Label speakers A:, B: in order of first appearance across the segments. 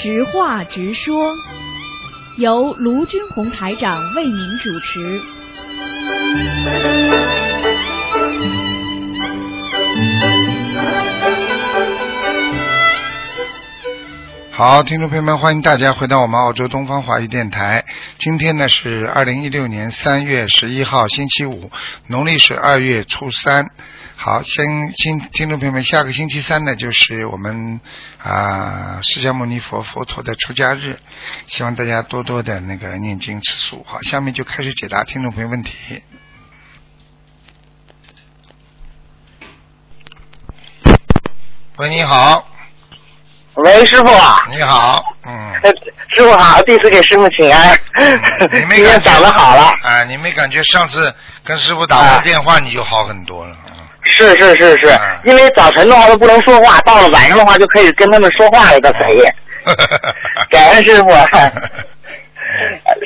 A: 直话直说，由卢军红台长为您主持。
B: 好，听众朋友们，欢迎大家回到我们澳洲东方华语电台。今天呢是二零一六年三月十一号，星期五，农历是二月初三。好，先听听众朋友们，下个星期三呢就是我们啊释迦牟尼佛佛陀的出家日，希望大家多多的那个念经吃素。好，下面就开始解答听众朋友问题。喂，你好，
C: 喂，师傅啊，
B: 你好，嗯，
C: 呃师傅好，弟子给师傅请安。
B: 你没
C: 今天
B: 感觉
C: 长得好了，
B: 啊，你没感觉上次跟师傅打过电话你就好很多了？嗯
C: 是是是是
B: 啊，
C: 因为早晨的话都不能说话，到了晚上的话就可以跟他们说话了的可以。感恩师傅。呃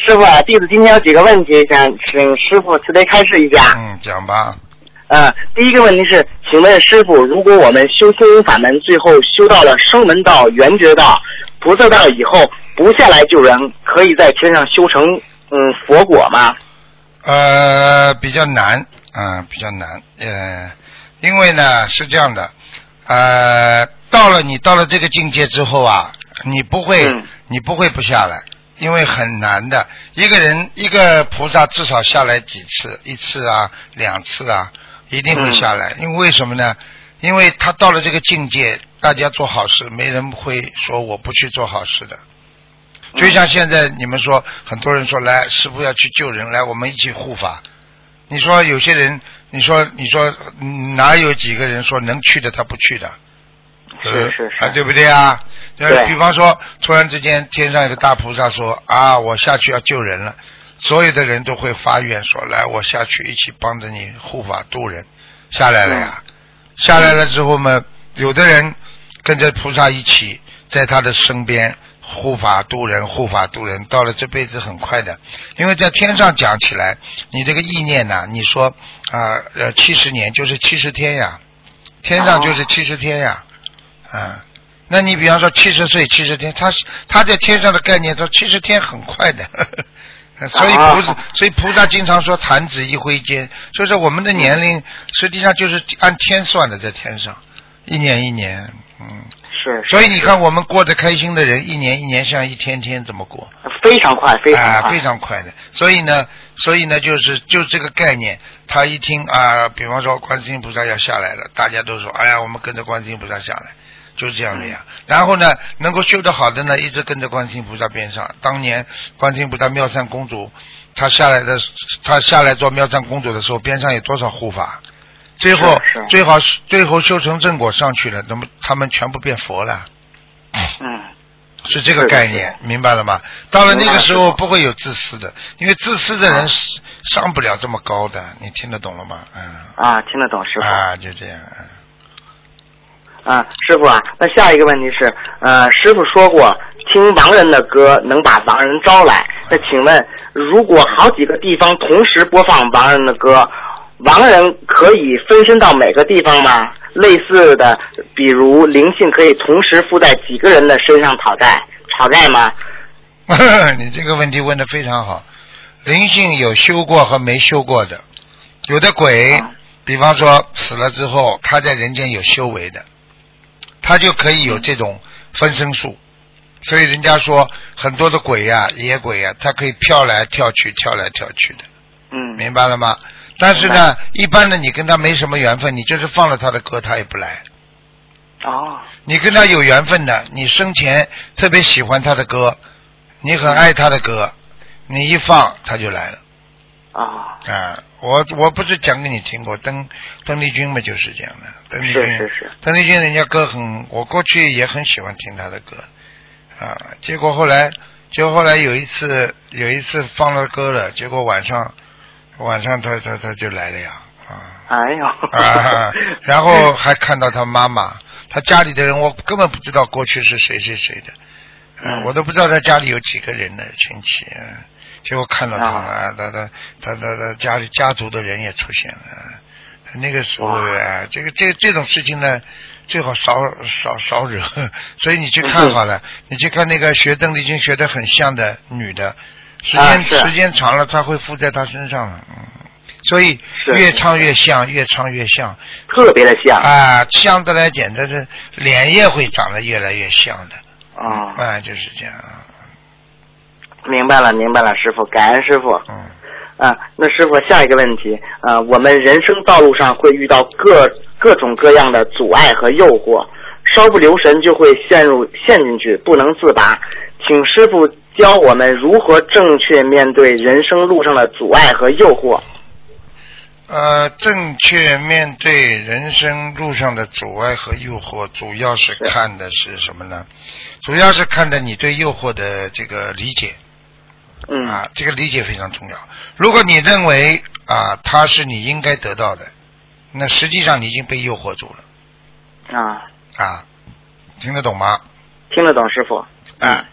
C: 师傅啊，弟子今天有几个问题想请师傅慈悲开示一下。
B: 嗯，讲吧。
C: 呃，第一个问题是，请问师傅，如果我们修心灵法门，最后修到了声闻道、圆觉道、菩萨道以后，不下来救人，可以在天上修成嗯佛果吗？
B: 呃，比较难，嗯、比较难，呃，因为呢是这样的，呃，到了你到了这个境界之后啊，你不会，
C: 嗯
B: 你不会不下来，因为很难的。一个人一个菩萨至少下来几次，一次啊，两次啊，一定会下来。因为为什么呢？因为他到了这个境界，大家做好事，没人会说我不去做好事的。就像现在你们说，很多人说来师傅要去救人，来我们一起护法。你说有些人，你说你说嗯哪有几个人说能去的他不去的？
C: 是是是
B: 啊，对不对啊？
C: 对
B: 比方说，突然之间天上有个大菩萨说啊，我下去要救人了，所有的人都会发愿说，来我下去一起帮着你护法渡人，下来了呀。下来了之后嘛，有的人跟着菩萨一起在他的身边护法度人，护法度人，到了这辈子很快的，因为在天上讲起来，你这个意念呐、你说啊呃七十年就是七十天呀，天上就是七十天呀，啊。那你比方说七十岁七十天，他他在天上的概念说七十天很快的，所以菩萨、
C: 啊
B: 所以菩萨经常说弹指一挥间，所以说我们的年龄实际上就是按天算的，在天上一年一年，嗯，
C: 是，
B: 所以你看我们过得开心的人，一年一年像一天天怎么过？
C: 非常快，非常
B: 啊，
C: 快，
B: 非常快的。所以呢，所以呢，就是就这个概念，他一听啊，比方说观世音菩萨要下来了，大家都说，哎呀，我们跟着观世音菩萨下来，就是这样的呀。然后呢，能够修得好的呢，一直跟着观世音菩萨边上。当年观世音菩萨妙善公主，她下来的，她下来做妙善公主的时候，边上有多少护法？最后最好最后修成正果上去了，那么他们全部变佛了。
C: 嗯，
B: 是这个概念，明白了吗？到了那个时候不会有自私的，因为自私的人上不了这么高的，你听得懂了吗？嗯，
C: 啊，听得懂师傅。
B: 啊，就这样。嗯
C: 啊，师傅啊，那下一个问题是，呃，师傅说过，听亡人的歌能把亡人招来。那请问，如果好几个地方同时播放亡人的歌，亡人可以分身到每个地方吗？类似的，比如灵性可以同时附在几个人的身上讨债，讨债吗？
B: 你这个问题问的非常好。灵性有修过和没修过的，有的鬼，
C: 啊
B: 比方说死了之后，他在人间有修为的，他就可以有这种分身术。所以人家说很多的鬼呀、野鬼呀、他可以跳来跳去，跳来跳去的。
C: 嗯，
B: 明白了吗？但是呢，一般的你跟他没什么缘分，你就是放了他的歌，他也不来。
C: 哦，
B: 你跟他有缘分的，你生前特别喜欢他的歌，你很爱他的歌，你一放他就来了
C: 啊，
B: 啊！我我不是讲给你听过，邓邓丽君嘛就是这样的。邓丽君，
C: 是是是
B: 邓丽君人家歌很，我过去也很喜欢听她的歌啊。结果后来，结果后来有一次有一次放了歌了，结果晚上晚上他他他就来了呀啊。
C: 哎呦，
B: 啊，然后还看到他妈妈，他家里的人我根本不知道过去是谁谁谁的，
C: 嗯。
B: 我都不知道他家里有几个人的亲戚，嗯结果看到他
C: 啊。
B: 了，他他他他他家里家族的人也出现了，他那个时候
C: 哇。
B: 啊，这个这这种事情呢，最好少少少惹。所以你去看好了，你去看那个学邓丽君学的很像的女的，时间、
C: 啊
B: 时间长了，它会附在他身上了。嗯，所以越唱越像，越唱越像
C: 特别的像
B: 啊，相对来简直是脸也会长得越来越像的。
C: 啊。
B: 啊，就是这样。
C: 明白了，明白了，师傅，感恩师傅。
B: 嗯。
C: 啊，那师傅，下一个问题，啊，我们人生道路上会遇到各各种各样的阻碍和诱惑，稍不留神就会陷入陷进去，不能自拔。请师傅教我们如何正确面对人生路上的阻碍和诱惑。
B: 呃，正确面对人生路上的阻碍和诱惑，主要是
C: 是
B: 看的是什么呢？主要是看的你对诱惑的这个理解
C: 嗯
B: 啊，这个理解非常重要。如果你认为啊，它是你应该得到的，那实际上你已经被诱惑住了
C: 啊，
B: 啊，听得懂吗？
C: 听得懂师傅？
B: 啊，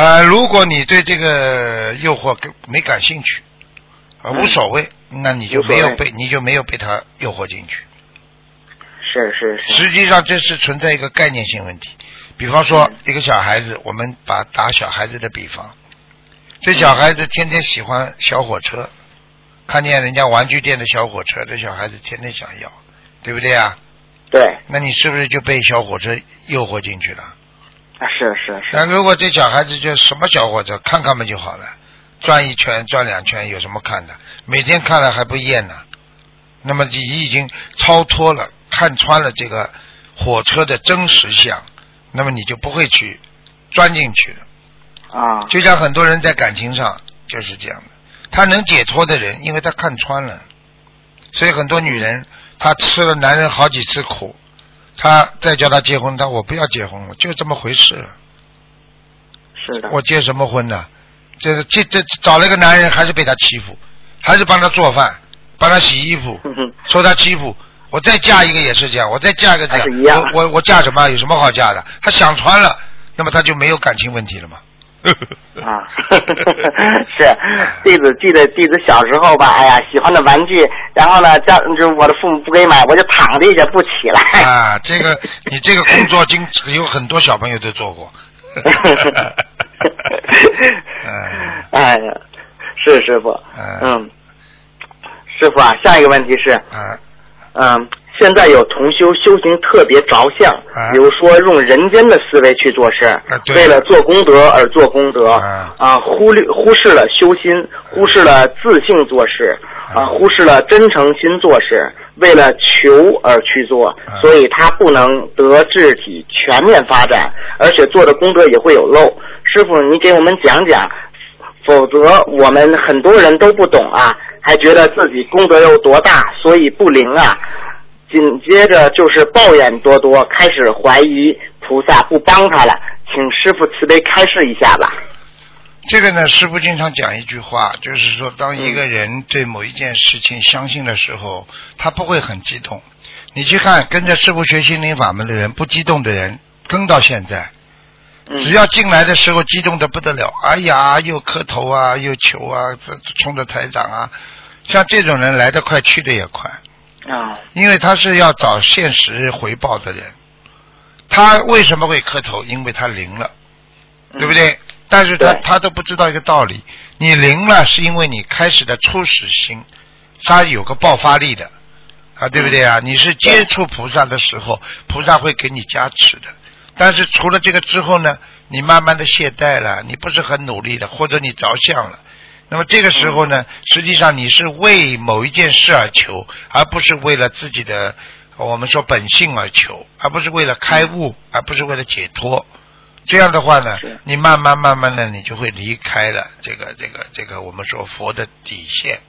B: 呃，如果你对这个诱惑跟没感兴趣，啊，无所谓，那你就没有被你就没有被他诱惑进去。
C: 是是是。
B: 实际上这是存在一个概念性问题。比方说
C: 嗯，
B: 一个小孩子，我们把打小孩子的比方，这小孩子天天喜欢小火车，看见人家玩具店的小火车，这小孩子天天想要，对不对啊？
C: 对，
B: 那你是不是就被小火车诱惑进去了？
C: 啊是是是。
B: 那如果这小孩子就什么小伙子，看看嘛就好了，转一圈转两圈有什么看的？每天看了还不厌呢。那么你已经超脱了，看穿了这个火车的真实相，那么你就不会去钻进去了。
C: 啊，
B: 就像很多人在感情上就是这样的，他能解脱的人，因为他看穿了，所以很多女人她吃了男人好几次苦，她再叫他结婚，他我不要结婚了，就这么回事。
C: 是的。
B: 我结什么婚呢？这个这这找了一个男人，还是被他欺负，还是帮他做饭，帮他洗衣服，受他欺负。我再嫁一个也是这样，我再嫁一个这
C: 还是一样
B: 我我我嫁什么？有什么好嫁的？他想穿了，那么他就没有感情问题了嘛。
C: 啊，是弟子记得弟子小时候吧，哎呀，喜欢的玩具，然后呢，家就是我的父母不给买，我就躺地下不起来。
B: 啊，这个你这个工作经有很多小朋友都做过。嗯
C: 哎呀，是师傅，
B: 嗯
C: 嗯，师傅啊，下一个问题是，
B: 啊
C: 嗯，现在有同修修行特别着相，
B: 啊。
C: 比如说用人间的思维去做事，为了做功德而做功德，
B: 啊。
C: 忽略忽视了修心，忽视了自信做事，啊，忽视了真诚心做事，为了求而去做，
B: 啊。
C: 所以他不能得智体全面发展，而且做的功德也会有漏。师傅，你给我们讲讲，否则我们很多人都不懂啊，还觉得自己功德有多大，所以不灵啊。紧接着就是抱怨多多，开始怀疑菩萨不帮他了，请师傅慈悲开示一下吧。
B: 这个呢，师傅经常讲一句话，就是说，当一个人对某一件事情相信的时候，他不会很激动。你去看跟着师傅学心灵法门的人，不激动的人，跟到现在，
C: 嗯
B: 只要进来的时候激动的不得了，哎呀，又磕头啊，又求啊，这冲着台长啊，像这种人来得快，去的也快。
C: 啊，
B: 因为他是要找现实回报的人，他为什么会磕头？因为他灵了，对不对？但是他他都不知道一个道理，你灵了是因为你开始的初始心，它有个爆发力的啊，对不对啊？你是接触菩萨的时候，菩萨会给你加持的。但是除了这个之后呢，你慢慢的懈怠了，你不是很努力的，或者你着相了。那么这个时候呢，实际上你是为某一件事而求，而不是为了自己的我们说本性而求，而不是为了开悟，而不是为了解脱。这样的话呢，你慢慢慢慢的你就会离开了这个这个这个我们说佛的底线。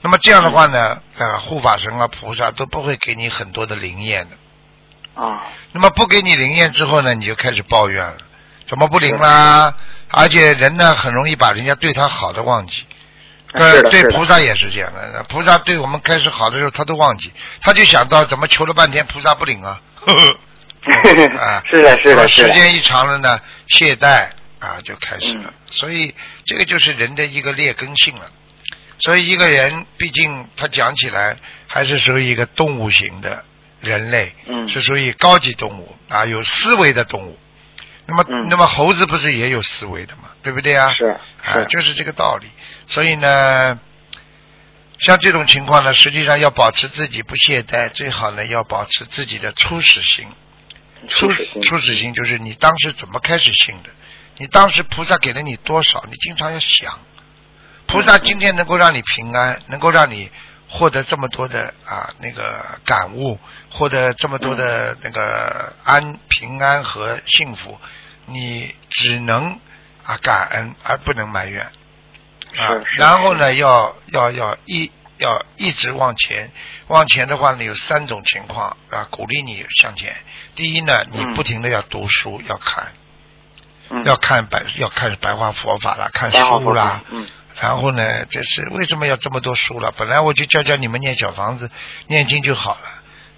B: 那么这样的话呢，啊，护法神啊、菩萨都不会给你很多的灵验的。
C: 啊，
B: 那么不给你灵验之后呢，你就开始抱怨了，怎么不灵啦？而且人呢，很容易把人家对他好的忘记。呃对菩萨也是这样的，菩萨对我们开始好的时候，他都忘记，他就想到怎么求了半天菩萨不灵啊。呵 呵啊，
C: 是的，是的，是的，
B: 时间一长了呢，懈怠啊就开始了。
C: 嗯
B: 所以这个就是人的一个劣根性了。所以一个人毕竟他讲起来还是属于一个动物型的人类，
C: 嗯
B: 是属于高级动物啊，有思维的动物。那么，
C: 嗯
B: 那么猴子不是也有思维的嘛，对不对啊？
C: 是
B: 啊，
C: 是
B: 就是这个道理。所以呢，像这种情况呢，实际上要保持自己不懈怠，最好呢要保持自己的初始心。初
C: 初始心
B: 初始心就是你当时怎么开始信的，你当时菩萨给了你多少，你经常要想，菩萨今天能够让你平安，能够让你获得这么多的啊那个感悟，获得这么多的那个安平安和幸福，你只能啊感恩而不能埋怨啊然后呢要要要一。要一直往前，往前的话呢，有三种情况啊，鼓励你向前。第一呢，你
C: 嗯
B: 不停的要读书，要看，
C: 嗯
B: 要看白，要看白话佛法啦，看书啦。
C: 嗯
B: 然后呢，这是为什么要这么多书了？本来我就教教你们念小房子、念经就好了。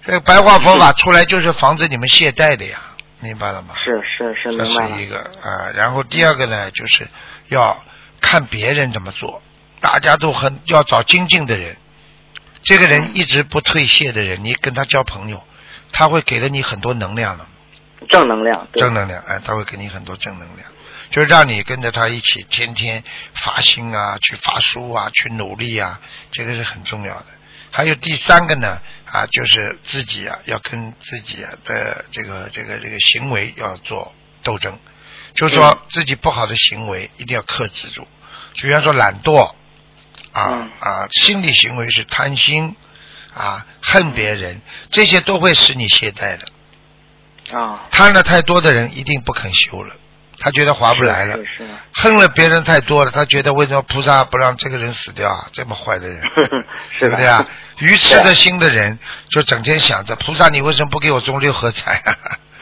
B: 这个白话佛法出来就是防止你们懈怠的呀，明白了吗？
C: 是是是，
B: 这
C: 明白这。
B: 是一个啊，然后第二个呢，就是要看别人怎么做，大家都很要找精进的人，这个人一直不退卸的人，你跟他交朋友，他会给了你很多能量的，
C: 正能量，
B: 正能量，哎，他会给你很多正能量，就是让你跟着他一起天天发心啊，去发书啊，去努力啊，这个是很重要的。还有第三个呢，啊，就是自己啊，要跟自己啊的这个这个这个行为要做斗争，就是说自己不好的行为一定要克制住，就比方说懒惰啊
C: 嗯。
B: 啊，心理行为是贪心啊，恨别人，这些都会使你懈怠的。
C: 啊，
B: 贪了太多的人一定不肯修了，他觉得划不来了
C: 是。是
B: 恨了别人太多了，他觉得为什么菩萨不让这个人死掉啊？这么坏的人，
C: 是
B: 不对啊？愚痴的心的人 就整天想着菩萨，你为什么不给我中六合彩、啊？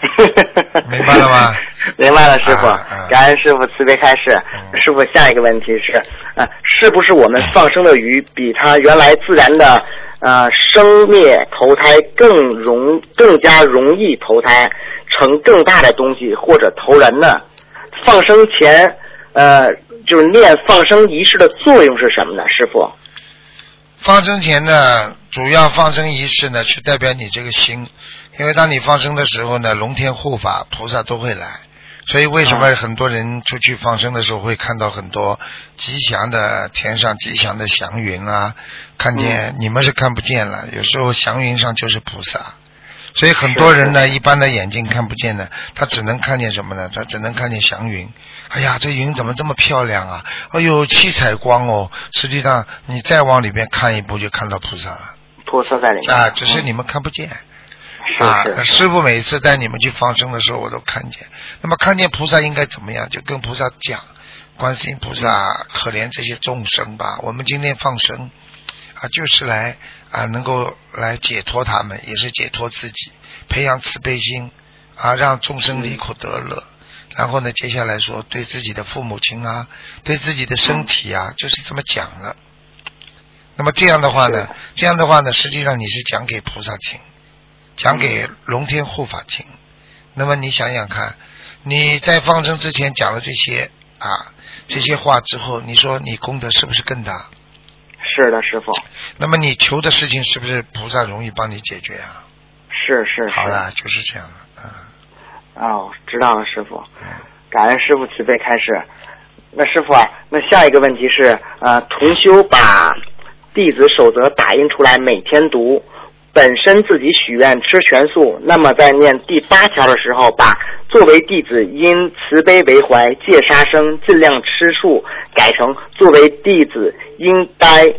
B: 明白了吗？
C: 明白了，师傅
B: 啊啊。
C: 感恩师傅慈悲开示
B: 嗯。
C: 师傅，下一个问题是，呃，是不是我们放生的鱼比它原来自然的呃生灭投胎更容更加容易投胎成更大的东西或者投人呢？放生前呃就是念放生仪式的作用是什么呢？师傅？
B: 放生前呢，主要放生仪式呢，是代表你这个心，因为当你放生的时候呢，龙天护法菩萨都会来，所以为什么
C: 啊
B: 很多人出去放生的时候会看到很多吉祥的天上吉祥的祥云啊？看见、你们是看不见了，有时候祥云上就是菩萨。所以很多人呢，一般的眼睛看不见的，他只能看见什么呢？他只能看见祥云。哎呀，这云怎么这么漂亮啊？哎呦，七彩光哦！实际上，你再往里边看一步，就看到菩萨了
C: 菩萨在里面
B: 啊，只是你们看不见。
C: 是
B: 啊，
C: 是
B: 师傅每次带你们去放生的时候，我都看见。那么看见菩萨应该怎么样？就跟菩萨讲，观世音菩萨可怜这些众生吧。我们今天放生啊，就是来啊，能够来解脱他们，也是解脱自己，培养慈悲心啊，让众生离苦得乐。然后呢，接下来说对自己的父母亲啊，对自己的身体啊，就是这么讲了。那么这样的话呢，这样的话呢，实际上你是讲给菩萨听，讲给龙天护法听。那么你想想看，你在放生之前讲了这些啊这些话之后，你说你功德是不是更大？
C: 是的，师傅，
B: 那么你求的事情是不是菩萨容易帮你解决啊？
C: 是是是。
B: 好了，就是这样了。嗯
C: 哦，知道了，师傅。
B: 嗯，
C: 感恩师傅慈悲开始。那师傅啊，那下一个问题是，呃，同修把弟子守则打印出来，每天读。本身自己许愿吃全素，那么在念第八条的时候，把作为弟子因慈悲为怀，戒杀生，尽量吃素，改成作为弟子应该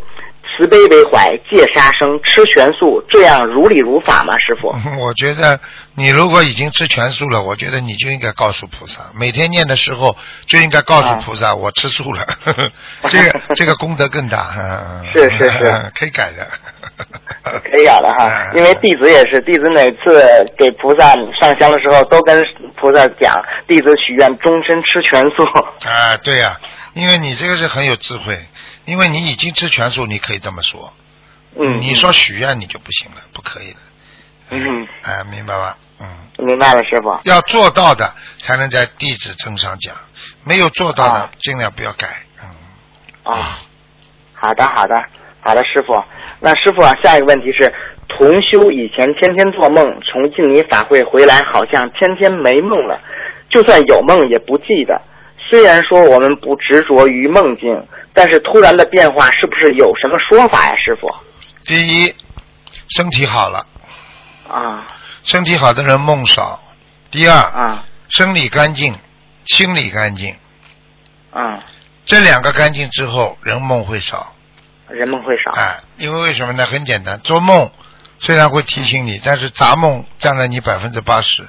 C: 慈悲为怀，戒杀生，吃全素，这样如理如法吗？师傅？
B: 我觉得你如果已经吃全素了，我觉得你就应该告诉菩萨，每天念的时候就应该告诉菩萨，我吃素了，这个这个功德更大。嗯
C: 是是是
B: 可以改的。
C: 可以改的哈，因为弟子也是，弟子每次给菩萨上香的时候，都跟菩萨讲，弟子许愿终身吃全素。
B: 啊，对呀、因为你这个是很有智慧，因为你已经吃全素，你可以这么说。
C: 嗯，
B: 你说许愿你就不行了，不可以的。
C: 嗯，
B: 哎，明白吧？嗯，
C: 明白了，师傅。
B: 要做到的才能在弟子证上讲，没有做到的
C: 啊
B: 尽量不要改。嗯，
C: 啊，好的，好的，好的，师傅。那师傅啊，下一个问题是，同修以前天天做梦，从印尼法会回来，好像天天没梦了，就算有梦也不记得。虽然说我们不执着于梦境，但是突然的变化是不是有什么说法呀，师傅？
B: 第一，身体好了，
C: 啊
B: 身体好的人梦少；第二，
C: 啊
B: 生理干净，心理干净，
C: 啊，
B: 这两个干净之后，人梦会少。
C: 人梦会少。
B: 哎，因为为什么呢？很简单，做梦虽然会提醒你，但是杂梦占了你百分之八十，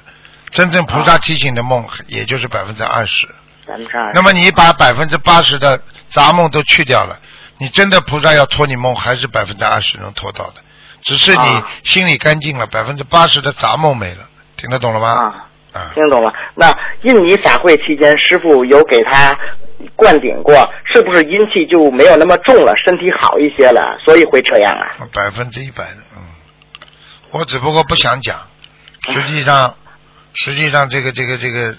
B: 真正菩萨提醒的梦也就是百分之二十。
C: 百分之二。
B: 那么你把百分之八十的杂梦都去掉了，你真的菩萨要托你梦，还是百分之二十能托到的，只是你
C: 啊
B: 心里干净了，百分之八十的杂梦没了，听得懂了吗？
C: 啊，
B: 啊，
C: 听懂了。那印尼法会期间，师傅有给他灌顶过，是不是阴气就没有那么重了，身体好一些了，所以会这样啊？
B: 百分之一百的，嗯，我只不过不想讲，实际上，实际上这个这个这个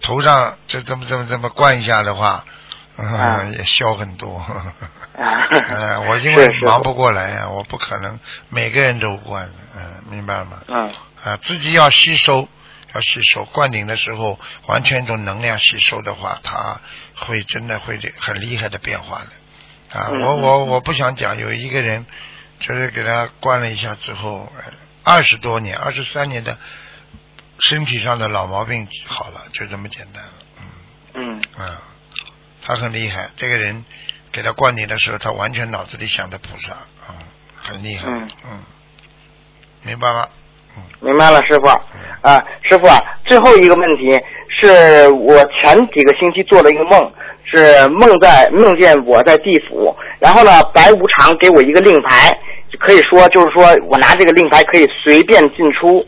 B: 头上这这么这么这么灌一下的话，嗯，
C: 啊
B: 也消很多。
C: 啊，
B: 呃，我因为忙不过来呀、我不可能每个人都灌，嗯、明白了吗？
C: 嗯
B: 啊，自己要吸收，要吸收。灌顶的时候，完全一种能量吸收的话，它会真的会很厉害的变化的。啊，我我我不想讲，有一个人就是给他灌了一下之后，二十多年、二十三年的身体上的老毛病好了，就这么简单了。嗯
C: 嗯
B: 啊，他很厉害，这个人给他灌顶的时候，他完全脑子里想的菩萨，嗯，很厉害。
C: 嗯
B: 嗯，明白吗？
C: 明白了，师傅。啊，师傅啊，最后一个问题是我前几个星期做了一个梦，是梦在梦见我在地府，然后呢，白无常给我一个令牌，可以说就是说我拿这个令牌可以随便进出。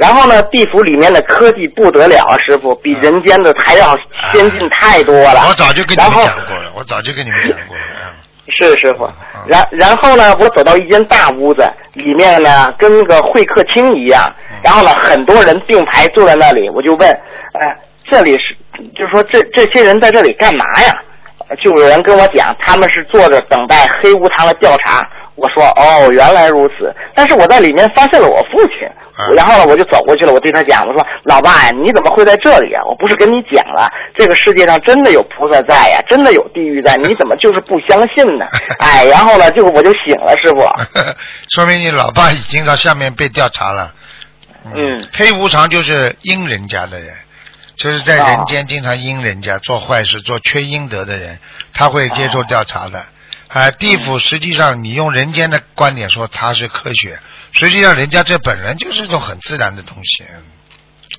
C: 然后呢，地府里面的科技不得了啊，师傅，比人间的还要先进太多了。
B: 我早就跟你们讲过了，我早就跟你们讲过了。嗯
C: 是师傅，然然后呢，我走到一间大屋子，里面呢跟那个会客厅一样，然后呢很多人并排坐在那里，我就问，哎、这里是，就是说这这些人在这里干嘛呀？就有人跟我讲，他们是坐着等待黑无常的调查。我说哦，原来如此。但是我在里面发现了我父亲，
B: 啊
C: 然后呢，我就走过去了，我对他讲，我说老爸呀，你怎么会在这里啊？我不是跟你讲了，这个世界上真的有菩萨在呀，真的有地狱在，你怎么就是不相信呢？哎，然后呢，就我就醒了，师傅。
B: 说明你老爸已经到下面被调查了。
C: 嗯
B: 黑无常就是阴人家的人，就是在人间经常阴人家、做坏事、做缺阴德的人，他会接受调查的。啊，地府实际上你用人间的观点说它是科学，实际上人家这本来就是一种很自然的东西。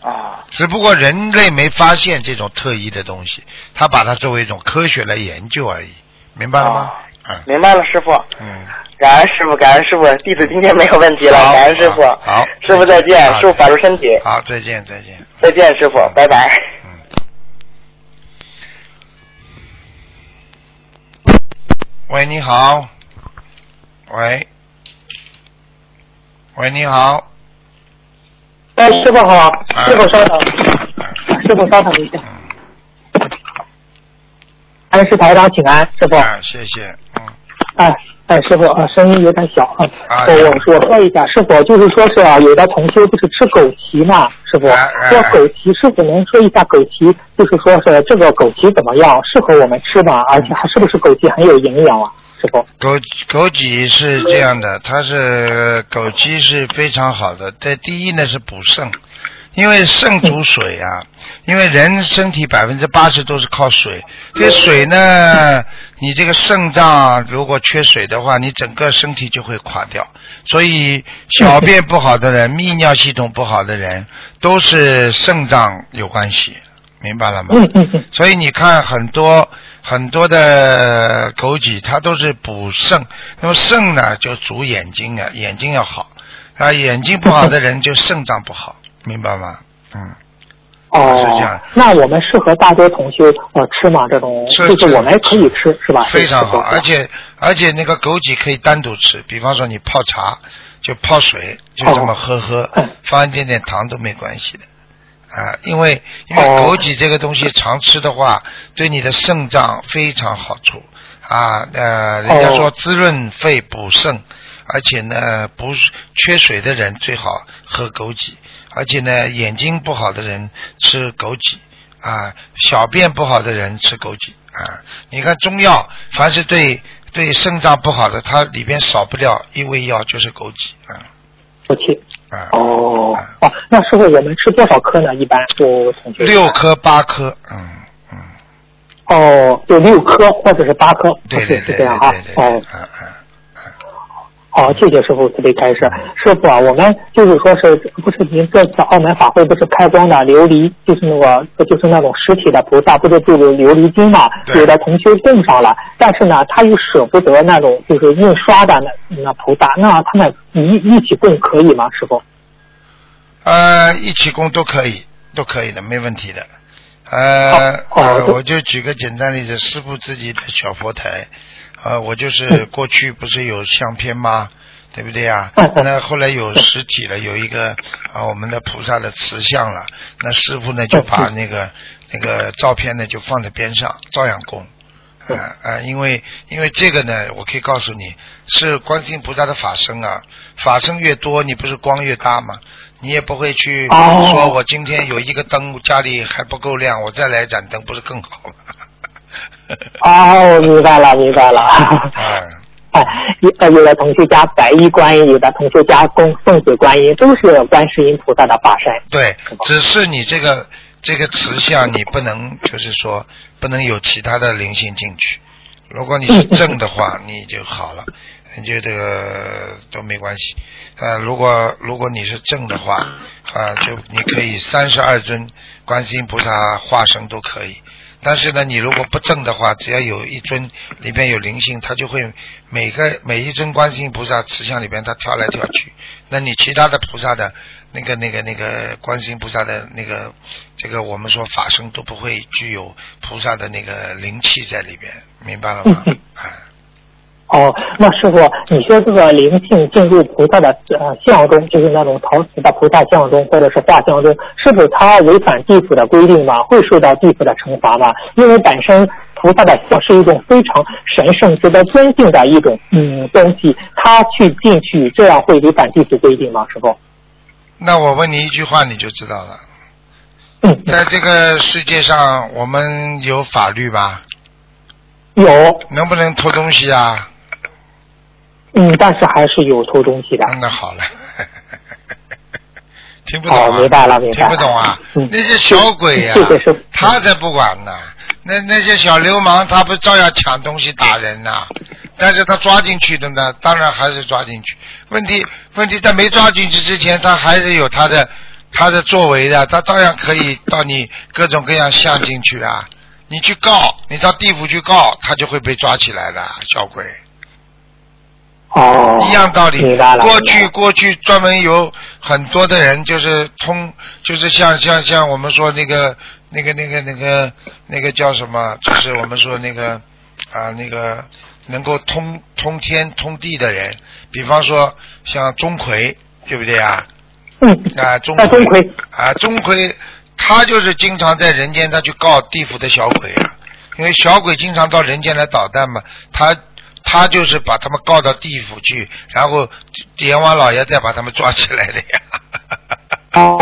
C: 啊，
B: 只不过人类没发现这种特异的东西，他把它作为一种科学来研究而已，明白了吗？嗯
C: 明白了，师傅。
B: 嗯，
C: 感恩师傅，感恩师傅，弟子今天没有问题了，感恩师傅。
B: 好好
C: 师傅再见，师傅保重身体。
B: 好，再见，再见。
C: 再见，师傅，拜拜。
B: 喂，你好。喂。喂，你好。
D: 哎，师傅好，
B: 哎
D: 师傅稍等，师傅稍等一下。
B: 嗯，
D: 安师台长，请安，师傅。
B: 啊，谢谢。嗯，
D: 哎哎，师傅啊，声音有点小啊。
B: 啊
D: 我我我说一下，师傅就是说是啊，有的同修不是吃枸杞嘛，师傅
B: 哎哎
D: 说枸杞，师傅能说一下枸杞，就是说是这个枸杞怎么样，适合我们吃吗？而且还是不是枸杞很有营养啊，师傅？
B: 枸枸杞是这样的，它是枸杞是非常好的。这第一呢是补肾，因为肾主水啊，因为人身体百分之八十都是靠水，这水呢，你这个肾脏如果缺水的话，你整个身体就会垮掉。所以小便不好的人、泌尿系统不好的人，都是肾脏有关系，明白了吗？
D: 嗯嗯嗯，
B: 所以你看很多很多的枸杞，它都是补肾。那么肾呢，就主眼睛啊，眼睛要好啊，眼睛不好的人就肾脏不好，明白吗？嗯，
D: 哦，
B: 是这样
D: 那我们适合大多同学呃吃吗？这种
B: 吃
D: 就是我们可以吃是吧？
B: 非常好，而且而且那个枸杞可以单独吃，比方说你泡茶就泡水，就这么喝喝，
D: 嗯
B: 放一点点糖都没关系的。啊，因为因为
D: 哦
B: 枸杞这个东西常吃的话，对你的肾脏非常好处啊。呃，人家说
D: 哦
B: 滋润肺补肾，而且呢不是缺水的人最好喝枸杞，而且呢眼睛不好的人吃枸杞啊，小便不好的人吃枸杞啊。你看中药，凡是对对肾脏不好的，它里边少不了一味药就是枸杞啊
D: 枸杞。
B: 啊。
D: 哦哦，那师傅我们吃多少颗呢？一般我同学
B: 六颗八颗，嗯嗯，
D: 哦，有六颗或者是八颗，
B: 对对对对
D: 是这样哈
B: 对对，对，
D: 哦
B: 嗯嗯。
D: 好，谢谢师傅慈悲开示。师傅啊，我们就是说是不是您这次澳门法会不是开光的琉璃，就是那个就是那种实体的菩萨，不是就有琉璃金嘛？有的同修供上了，但是呢，他又舍不得那种就是印刷的那那菩萨，那他们一一起供可以吗？师傅？
B: 呃，一起供都可以，都可以的，没问题的。呃，
D: 哦哦
B: 呃我就举个简单例子，师傅自己的小佛台，呃，我就是
D: 嗯
B: 过去不是有相片吗？对不对呀？那后来有实体了，有一个啊我们的菩萨的瓷像了，那师傅呢就
D: 嗯
B: 把那个那个照片呢就放在边上，照样供。
D: 嗯
B: 啊啊，因为因为这个呢，我可以告诉你，是观世音菩萨的法身啊，法身越多，你不是光越大吗？你也不会去
D: 哦
B: 说我今天有一个灯家里还不够亮，我再来一盏灯不是更好吗？
D: 哦，明白了，明白了。
B: 啊，
D: 哎，有呃有的同学家白衣观音，有的同学家供送子观音，都是观世音菩萨的化身。
B: 对，只是你这个这个瓷像你不能就是说不能有其他的灵性进去。如果你是 正的话，你就好了，你就这个都没关系。呃，如果如果你是正的话，啊，就你可以三十二尊观世音菩萨化身都可以。但是呢，你如果不正的话，只要有一尊里边有灵性，它就会每个每一尊观世音菩萨慈像里边它跳来跳去。那你其他的菩萨的那个那个那个观世音菩萨的那个这个我们说法身都不会具有菩萨的那个灵气在里边，明白了吗？啊，
D: 哦，那师傅，你说这个灵性进入菩萨的呃像中，就是那种陶瓷的菩萨像中，或者是画像中，是否它违反地府的规定吗？会受到地府的惩罚吗？因为本身菩萨的像是一种非常神圣、值得尊敬的一种嗯东西，他去进去，这样会违反地府规定吗？师傅？
B: 那我问你一句话你就知道了，
D: 嗯，
B: 在这个世界上我们有法律吧？
D: 有，
B: 能不能偷东西啊？
D: 嗯，但是还是有偷东西的。
B: 嗯那好 了，听不懂啊？
D: 哦明白了明白
B: 听不懂啊？
D: 嗯
B: 那些小鬼呀、
D: 谢谢师傅
B: 他才不管呢。那那些小流氓，他不照样抢东西打人呐、但是他抓进去的呢，当然还是抓进去。问题问题在没抓进去之前，他还是有他的他的作为的，他照样可以到你各种各样像进去啊。你去告，你到地府去告，他就会被抓起来的，小鬼。
D: 哦，
B: 一样道理。过去过去专门有很多的人，就是通，就是像像像我们说那个那个那个那个那个叫什么，就是我们说那个啊那个能够通通天通地的人，比方说像钟馗，对不对啊？
D: 嗯，
B: 啊，钟
D: 啊钟馗。
B: 啊，钟馗，他就是经常在人间，他去告地府的小鬼啊，因为小鬼经常到人间来捣蛋嘛，他他就是把他们告到地府去，然后阎王老爷再把他们抓起来的呀。
D: 哦，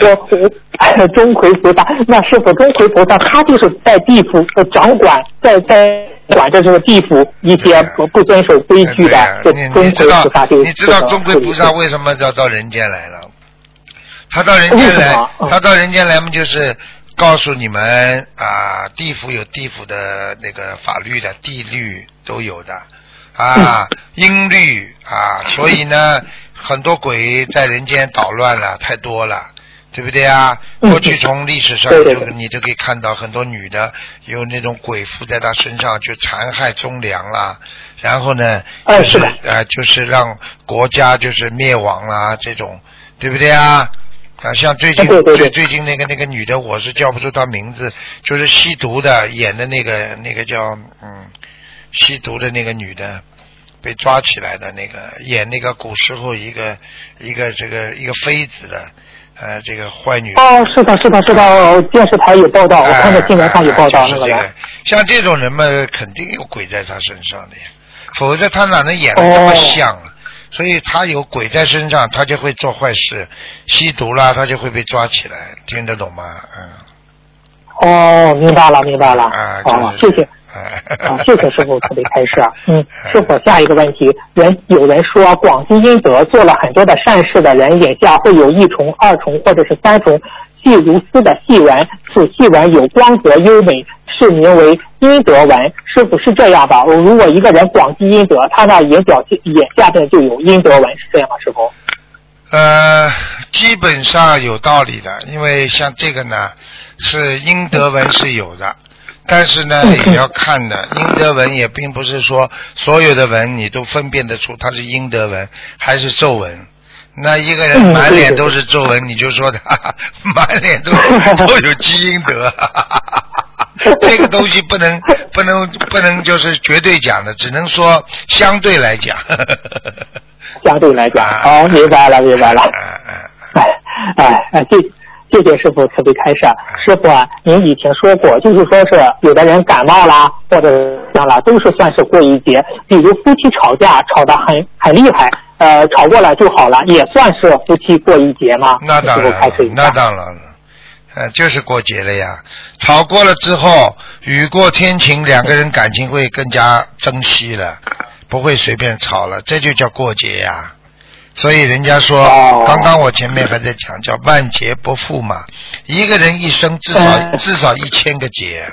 D: 我我钟馗菩萨，那师傅钟馗菩萨他就是在地府呃掌管，在在管着这个地府一些不不遵守规矩的，
B: 你
D: 钟
B: 你知道
D: 馗菩萨就
B: 你知道钟馗菩萨为什么要到人间来了？他到人间来他到人间来嘛，就是告诉你们啊，地府有地府的那个法律的，地律都有的啊，音律啊，所以呢，很多鬼在人间捣乱了，太多了。对不对啊？
D: 嗯
B: 过去从历史上就你就可以看到很多女的有那种鬼附在她身上，就残害忠良啦，然后呢，就是
D: 啊
B: 呃，就是让国家就是灭亡啦，这种对不对啊？啊，像最近最最近那个那个女的，我是叫不出她名字，就是吸毒的演的那个那个叫嗯，吸毒的那个女的。被抓起来的那个演那个古时候一个一个这个一个妃子的，呃，这个坏女人。
D: 哦，是的，是的，是的，哦电视台有报道，我看到新闻上有报道
B: 哎就是这
D: 那个人。
B: 像这种人嘛，肯定有鬼在他身上的呀，否则他哪能演的这么像啊？所以他有鬼在身上，他就会做坏事，吸毒啦，他就会被抓起来，听得懂吗？嗯。
D: 哦，明白了，明白了。
B: 啊，
D: 哦，
B: 就是
D: 谢谢。啊，谢谢师傅特别开示。嗯，师傅，下一个问题，人有人说广积阴德，做了很多的善事的人，眼下会有一重、二重或者是三重细如丝的细纹，此细纹有光泽优美，是名为阴德文，是不是这样吧？如果一个人广积阴德，他那眼角眼下边就有阴德文，是这样吗？师傅？
B: 呃，基本上有道理的，因为像这个呢，是阴德文是有的。但是呢，也要看的，阴德文也并不是说所有的文你都分辨得出它是阴德文还是皱纹。那一个人满脸都是皱纹，你就说他 满脸都 都有基因德，这个东西不能 不能不能就是绝对讲的，只能说相对来讲。
D: 相对来讲，哦，明白了，明白了。哎哎哎，这。谢谢师傅慈悲开示。师傅啊，您以前说过，就是说是有的人感冒啦，或者这样了，都是算是过一劫。比如夫妻吵架吵得很很厉害，呃，吵过了就好了，也算是夫妻过一劫吗？
B: 那当然，那当然了，呃，就是过节了呀。吵过了之后，雨过天晴，两个人感情会更加珍惜了，不会随便吵了，这就叫过节呀。所以人家说，刚刚我前面还在讲叫万劫不复嘛，一个人一生至少至少一千个劫，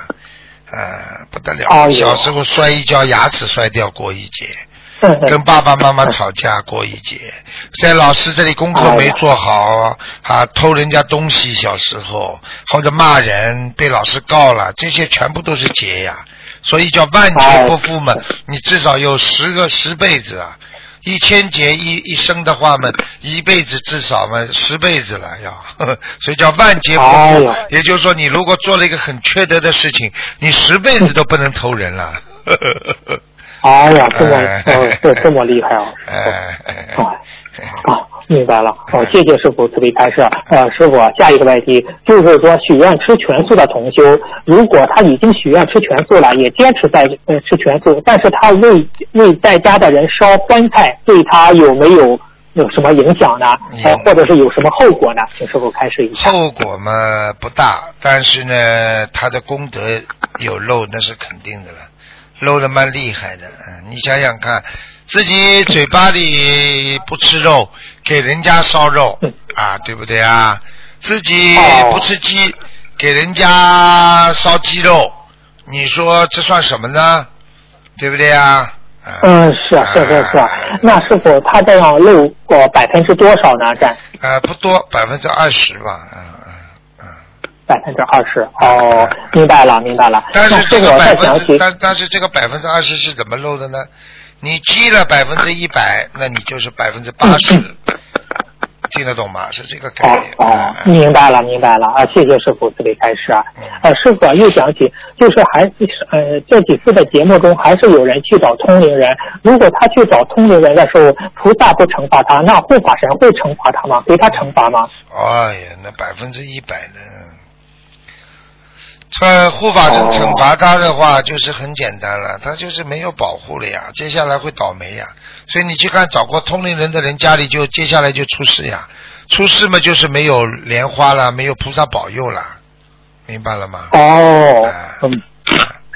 B: 呃，不得了。小时候摔一跤，牙齿摔掉过一劫，跟爸爸妈妈吵架过一劫，在老师这里功课没做好啊，偷人家东西小时候或者骂人被老师告了，这些全部都是劫呀。所以叫万劫不复嘛，你至少有十个十辈子啊。一千劫一一生的话嘛，一辈子至少嘛十辈子了要，所以叫万劫不复。也就是说，你如果做了一个很缺德的事情，你十辈子都不能投人了。
D: 哎呀，这么这这么厉害啊！啊，明白了。好，谢谢师傅慈悲开示。呃，师傅，下一个问题就是说，许愿吃全素的同修，如果他已经许愿吃全素了，也坚持在呃吃全素，但是他为为在家的人烧荤菜，对他有没有有什么影响呢？呃，或者是有什么后果呢？请师傅开示一下。
B: 后果嘛不大，但是呢，他的功德有漏，那是肯定的了。漏的蛮厉害的，嗯，你想想看，自己嘴巴里不吃肉，给人家烧肉，啊，对不对啊？自己不吃鸡，给人家烧鸡肉，你说这算什么呢？对不对啊？
D: 嗯，是啊，是是是啊。那师傅他这样漏过百分之多少呢？占？
B: 呃，不多，百分之二十吧，嗯。
D: 百分之二十哦，明白了，明白了。
B: 但是这个百分之，但但是这个百分之二十是怎么漏的呢？你积了百分之一百，那你就是百分之八十，听得懂吗？是这个概念。
D: 哦，明白了，明白了啊！谢谢师傅慈悲开示啊。呃，师傅啊又想起，就是还呃这几次的节目中，还是有人去找通灵人。如果他去找通灵人的时候，菩萨不惩罚他，那护法神会惩罚他吗？给他惩罚吗？
B: 哎呀，那百分之一百的。呃，护法神惩罚他的话，就是很简单了，他就是没有保护了呀，接下来会倒霉呀。所以你去看找过通灵人的人，家里就接下来就出事呀，出事嘛就是没有莲花了，没有菩萨保佑了，明白了吗？
D: 哦，嗯。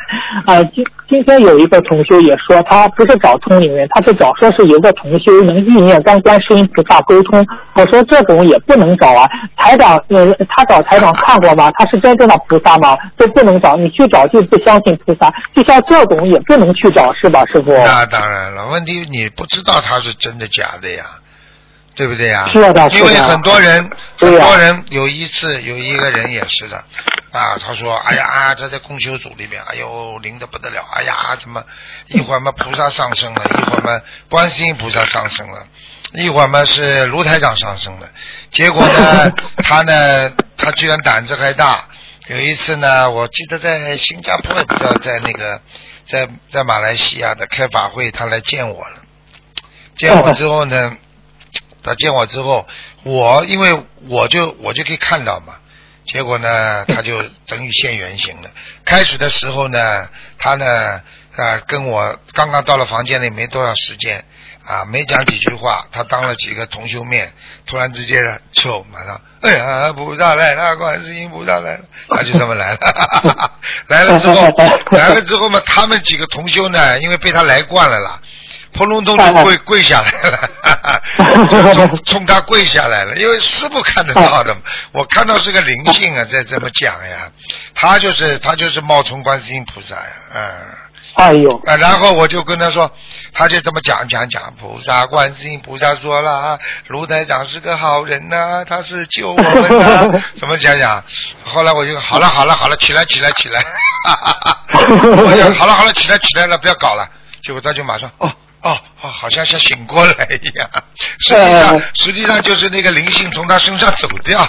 D: 啊，今今天有一个同修也说，他不是找通灵人，他是找说是有个同修能意念跟观世音菩萨沟通。我说这种也不能找啊，台长，呃，他找台长看过吗？他是真正的菩萨吗？都不能找，你去找就不相信菩萨，就像这种也不能去找，是吧，师傅？
B: 那当然了，问题你不知道他是真的假的呀。对不对呀？
D: 是的，
B: 因为很多人，很多人有一次有一个人也是的，啊，他说，哎呀啊，他在供修组里面，哎呦灵的不得了，哎呀，怎么一会儿嘛菩萨上升了，一会儿嘛观世音菩萨上升了，一会儿嘛是卢台长上升了，结果呢，他呢，他居然胆子还大，有一次呢，我记得在新加坡也不知道在那个在在马来西亚的开法会，他来见我了，见我之后呢。他见我之后，我因为我就我就可以看到嘛，结果呢，他就等于现原形了。开始的时候呢，他呢，啊，跟我刚刚到了房间里没多少时间啊，没讲几句话，他当了几个同修面，突然之间呢，就马上，哎呀，菩萨来了，观世音菩萨来了，他就这么来了，来了之后，来了之后嘛，他们几个同修呢，因为被他来惯了啦。扑隆咚就跪跪下来了，就冲冲他跪下来了，因为师傅看得到的，我看到是个灵性啊，在这么讲呀，他就是他就是冒充观世音菩萨呀，嗯。
D: 哎呦，
B: 啊，然后我就跟他说，他就这么讲讲讲，菩萨观世音菩萨说了啊，卢台长是个好人呐、他是救我们的，怎么讲讲？后来我就好了好了好了，起来起来起来，哈哈哈我讲好了好了，起来起来了，不要搞了。结果他就马上哦哦哦，好像像醒过来一样，实际上实际上就是那个灵性从他身上走掉。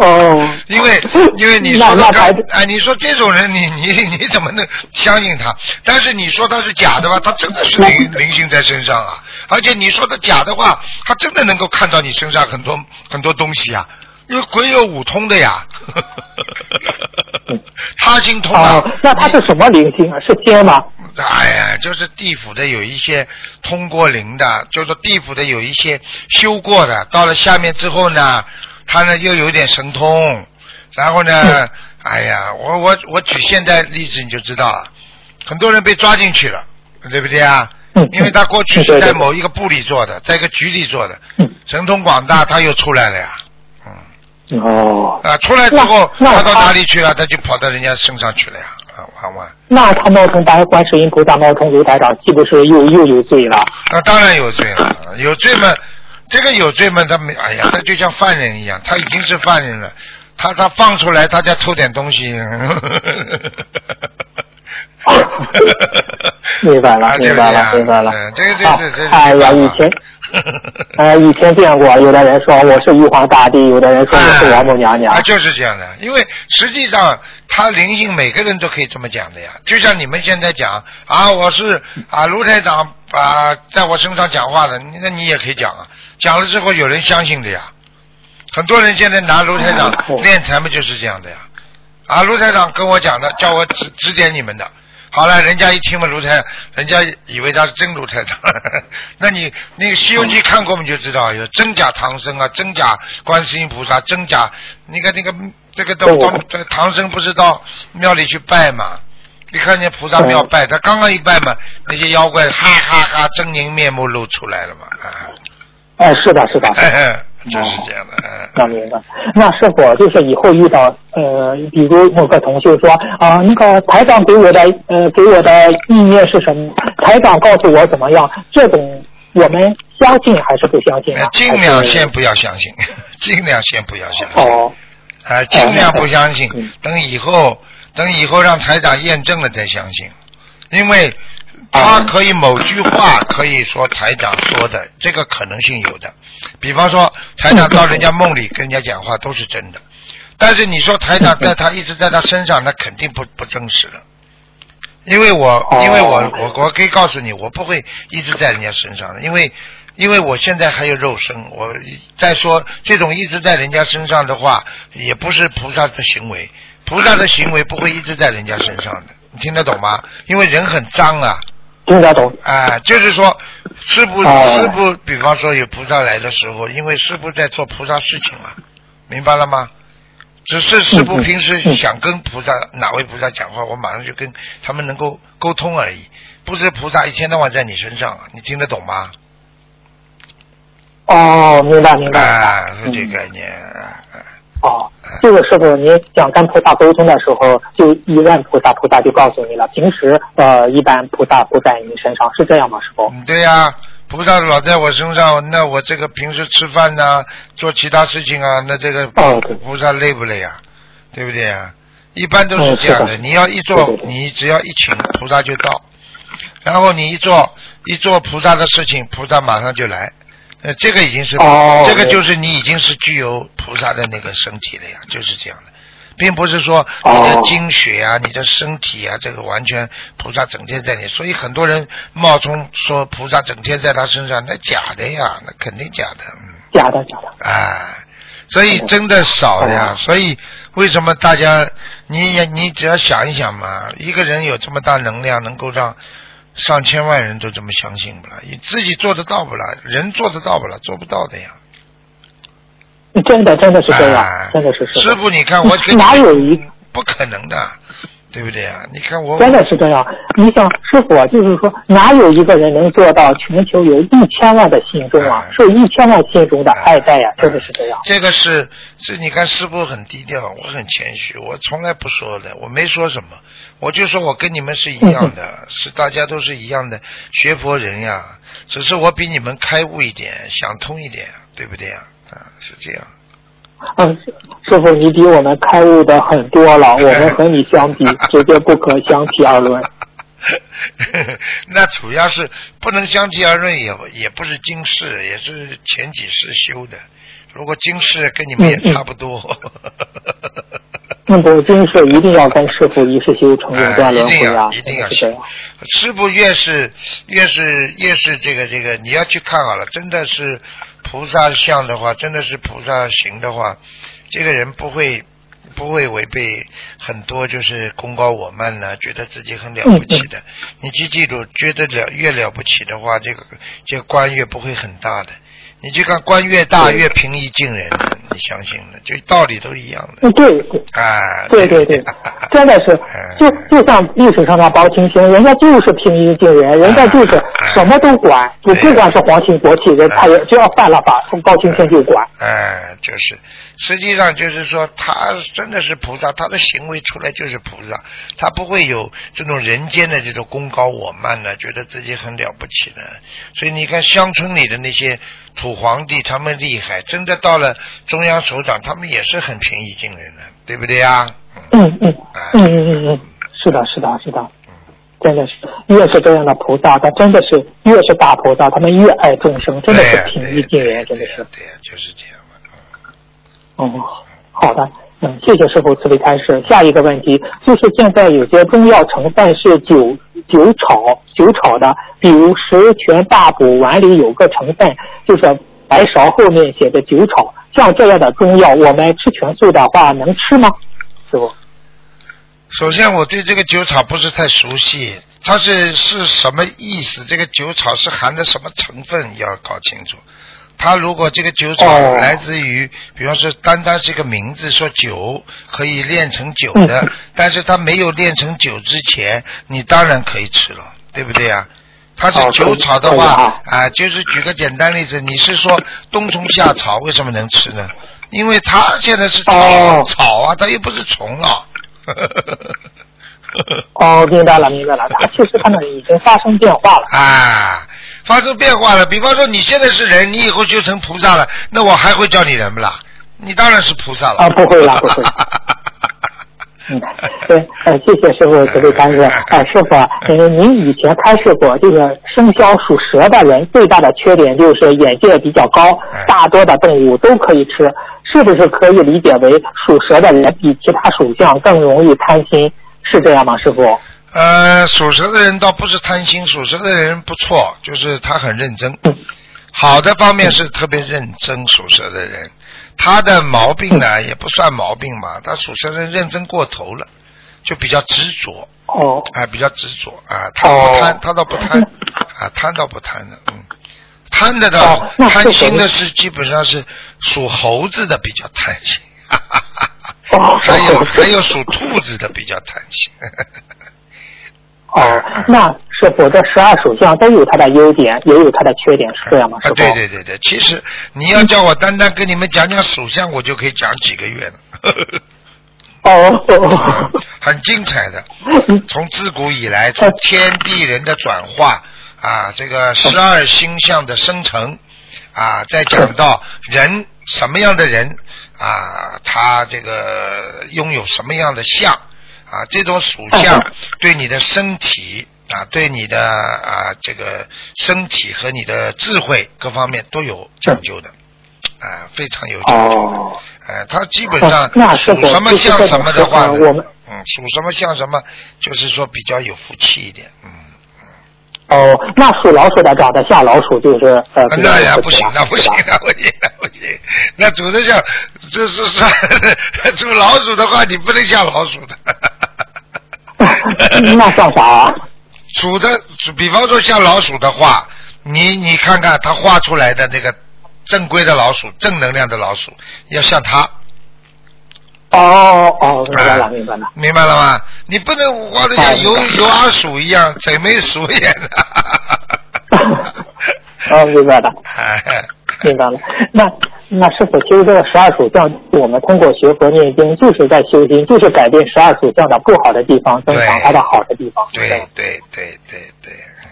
D: 哦，
B: 因为因为你说的刚哎，你说这种人，你你你怎么能相信他？但是你说他是假的吧，他真的是灵灵性在身上啊！而且你说的假的话，他真的能够看到你身上很多很多东西啊，因为鬼有五通的呀，他心通啊
D: 哦。，那他是什么灵性啊？是天吗？
B: 哎呀，就是地府的有一些通过灵的，就是说地府的有一些修过的，到了下面之后呢，他呢又有点神通，然后呢，哎呀，我我我举现在例子你就知道了，很多人被抓进去了，对不对啊？
D: 嗯
B: 因为他过去是在某一个部里做的，在一个局里做的，
D: 嗯，
B: 神通广大，他又出来了呀，嗯。
D: 哦，
B: 啊，出来之后，他到哪里去了？他就跑到人家身上去了呀！啊，玩玩。
D: 那他冒充白观世音菩萨，冒充卢台长，岂不是又又有罪了？
B: 那当然有罪了，有罪嘛？这个有罪嘛？他没，哎呀，他就像犯人一样，他已经是犯人了。他他放出来，他再偷点东西。
D: 明白了明白了明白了
B: 嗯这个这
D: 啊
B: 个这个。
D: 哎呀以前 呃，以前见过，有的人说我是玉皇大帝，有的人说我是王母娘娘
B: 啊，。就是这样的。因为实际上，他灵性每个人都可以这么讲的呀。就像你们现在讲啊，我是啊卢台长啊，在我身上讲话的，那你也可以讲啊。讲了之后，有人相信的呀。很多人现在拿卢台长
D: 哦
B: 练财嘛，就是这样的呀。啊，卢台长跟我讲的，叫我指指点你们的。好了，人家一听嘛，卢太，人家以为他是真卢太长。那你那个《西游记》看过，我们就知道有真假唐僧啊，真假观世音菩萨，真假那个那个这个到
D: 对
B: 到这个唐僧不是到庙里去拜嘛？你看见菩萨庙拜，他刚刚一拜嘛，那些妖怪哈哈哈狰狞面目露出来了嘛，啊，
D: 哎，是的，是的。
B: 就是这样的，嗯。
D: 那明白。那是否就是以后遇到呃，比如某个同修说啊、那个台长给我的呃给我的意念是什么？台长告诉我怎么样？这种我们相信还是不相信啊？
B: 尽量先不要相信，尽量先不要相信。
D: 哦
B: 啊，尽量不相信
D: 嗯，
B: 等以后等以后让台长验证了再相信，因为他可以某句话可以说台长说的，这个可能性有的。比方说台长到人家梦里跟人家讲话都是真的，但是你说台长在他一直在他身上，那肯定不不真实了。因为我
D: 哦。
B: 因为我我我可以告诉你，我不会一直在人家身上的，因为因为我现在还有肉身，我再说这种一直在人家身上的话，也不是菩萨的行为，菩萨的行为不会一直在人家身上的，你听得懂吗？因为人很脏啊，
D: 听得懂？
B: 啊、就是说，师傅
D: 哦
B: 师傅，比方说有菩萨来的时候，因为师傅在做菩萨事情嘛，明白了吗？只是师傅
D: 嗯嗯
B: 平时
D: 嗯
B: 想跟菩萨哪位菩萨讲话，我马上就跟他们能够沟通而已，不是菩萨一天到晚在你身上，你听得懂吗？
D: 哦，明白明白。
B: 啊，是
D: 嗯
B: 这个概念。啊
D: 哦，这个时候，您想跟菩萨沟通的时候，就一问菩萨，菩萨就告诉你了。平时呃，一般菩萨不在你身上，是这样吗，师傅？
B: 嗯，对呀、菩萨老在我身上，那我这个平时吃饭呐、做其他事情啊，那这个菩萨累不累啊？对不对啊？一般都是这样的，
D: 嗯的
B: 你要一做
D: 对对，对
B: 你只要一请菩萨就到，然后你一做一做菩萨的事情，菩萨马上就来。呃，这个已经是，
D: 哦
B: 这个就是你已经是具有菩萨的那个身体了呀，就是这样的，并不是说你的
D: 哦
B: 精血啊、你的身体啊，这个完全菩萨整天在你，所以很多人冒充说菩萨整天在他身上，那假的呀，那肯定假的，嗯，
D: 假的假的。
B: 哎，所以真的少的呀。
D: 哦
B: 所以为什么大家，你也你只要想一想嘛，一个人有这么大能量，能够让上千万人都这么相信不了？你自己做得到不了？人做得到不了？做不到的呀。
D: 真的真的是这样，
B: 哎
D: 真的是是
B: 师傅，你看我
D: 哪有一
B: 不可能的，对不对啊？你看我
D: 真的是这样。你想，师傅啊，就是说，哪有一个人能做到全球有一千万的信众啊
B: 哎，
D: 受一千万信众的爱戴呀、真的是这样。
B: 这个是是，你看师傅很低调，我很谦虚，我从来不说的，我没说什么，我就说我跟你们是一样的，是大家都是一样的学佛人呀，只是我比你们开悟一点，想通一点，对不对呀？啊，是这样。
D: 嗯，师师傅，你比我们开悟的很多了，我们和你相比，绝对不可相提而论。
B: 那主要是不能相提而论，也也不是今世，也是前几世修的。如果今世跟你们也差不多，
D: 那不，今世一定要跟师傅一世修成，永断轮
B: 哎一定
D: 回啊
B: 要，一定要
D: 真的是这样。
B: 师傅越是越是越是这个这个，你要去看好了，真的是菩萨像的话，真的是菩萨行的话，这个人不会不会违背很多就是功高我慢呢，觉得自己很了不起的。你记记住，觉得了越了不起的话，这个这个官越不会很大的。你去看官越大越平易近人，你相信的，就道理都一样的。
D: 嗯，对对。
B: 啊，
D: 对对对，真的是
B: 哎，
D: 就就像历史上的包青天，人家就是平易近人，人家就是 什么都管，你
B: 哎对
D: 不管是皇亲国戚人，他也就要犯了法，包青天就管。
B: 哎，就是，实际上就是说，他真的是菩萨，他的行为出来就是菩萨，他不会有这种人间的这种功高我慢的，觉得自己很了不起的。所以你看乡村里的那些土皇帝，他们厉害，真的到了中央首长，他们也是很平易近人的，对不对呀？
D: 嗯嗯
B: 哎
D: 嗯嗯嗯嗯，是的，是的，是的，真的是越是这样的菩萨，他真的是越是大菩萨，他们越爱众生，真的是平易近人，真的是
B: 对呀。对呀，就是这样
D: 哦，好的，嗯，谢谢师傅慈悲开示。下一个问题就是现在有些中药成分是酒酒炒酒炒的，比如十全大补丸里有个成分就是白芍后面写的酒炒，像这样的中药，我们吃全素的话能吃吗？师傅？
B: 首先，我对这个酒炒不是太熟悉，它是是什么意思？这个酒炒是含的什么成分要搞清楚。它如果这个酒草
D: 哦
B: 来自于，比方说单单是个名字说酒可以炼成酒的，
D: 嗯
B: 但是他没有炼成酒之前，你当然可以吃了，对不对呀？它是
D: 哦
B: 酒草的话
D: 啊，
B: 啊，就是举个简单例子，你是说冬虫夏草为什么能吃呢？因为它现在是草、
D: 哦
B: 草啊，它又不是虫了。
D: 哦，明白了，明白了，它确实它那已经发生变化了。
B: 啊，发生变化了。比方说你现在是人，你以后就成菩萨了，那我还会叫你人不啦？你当然是菩萨了。
D: 啊不会了 不会嗯，对，呃，谢谢师傅慈悲开示。呃，师傅啊，呃，您以前开示过，这个生肖属蛇的人最大的缺点就是眼界比较高
B: 哎，
D: 大多的动物都可以吃，是不是可以理解为属蛇的人比其他属相更容易贪心？是这样吗，师傅？
B: 呃，属蛇的人倒不是贪心，属蛇的人不错，就是他很认真。好的方面是特别认真，属蛇的人，他的毛病呢也不算毛病嘛，他属蛇的人认真过头了，就比较执着，
D: 哦，
B: 哎，比较执着啊，他不贪，
D: 哦
B: 他倒不贪，啊，贪倒不贪的，嗯，贪的倒
D: 哦
B: 贪心的是。基本上是属猴子的比较贪心，哈哈哈哈
D: 哦
B: 还有还有属兔子的比较贪心，
D: 哦，那是否这十二属相都有它的优点，也有它的缺点，是这样吗，
B: 啊，对对对对，其实你要叫我单单跟你们讲讲属相，我就可以讲几个月了，
D: 哦哦，
B: 很精彩的。从自古以来，从天地人的转化啊，这个十二星象的生成啊，再讲到人什么样的人啊，他这个拥有什么样的相啊，这种属相对你的身体啊，对你的啊这个身体和你的智慧各方面都有讲究的啊，非常有讲究的。
D: 哦。
B: 呃，他基本上属什么像什么的话嗯，属什么像什么，就是说比较有福气一点，嗯。
D: 哦，那属老鼠的长得像老鼠，就是呃，
B: 那也不行那不行，那不行，那不行。那主的像就是说属 老鼠的话，你不能像老鼠的。
D: 那算啥啊？
B: 属的，比方说像老鼠的话，你你看看它画出来的那个正规的老鼠，正能量的老鼠，要像它。
D: 哦哦，明白了，
B: 哎
D: 明白了。
B: 明白了吗？你不能画的像油
D: 哦明白
B: 油阿鼠一样，贼眉鼠眼的。
D: 哦，明白了。
B: 哎，
D: 明白了。那那师傅，修这个十二属相，我们通过学佛念经，就是在修心，就是改变十二属相的不好的地方，增强它的好的地方。
B: 对对对对对，嗯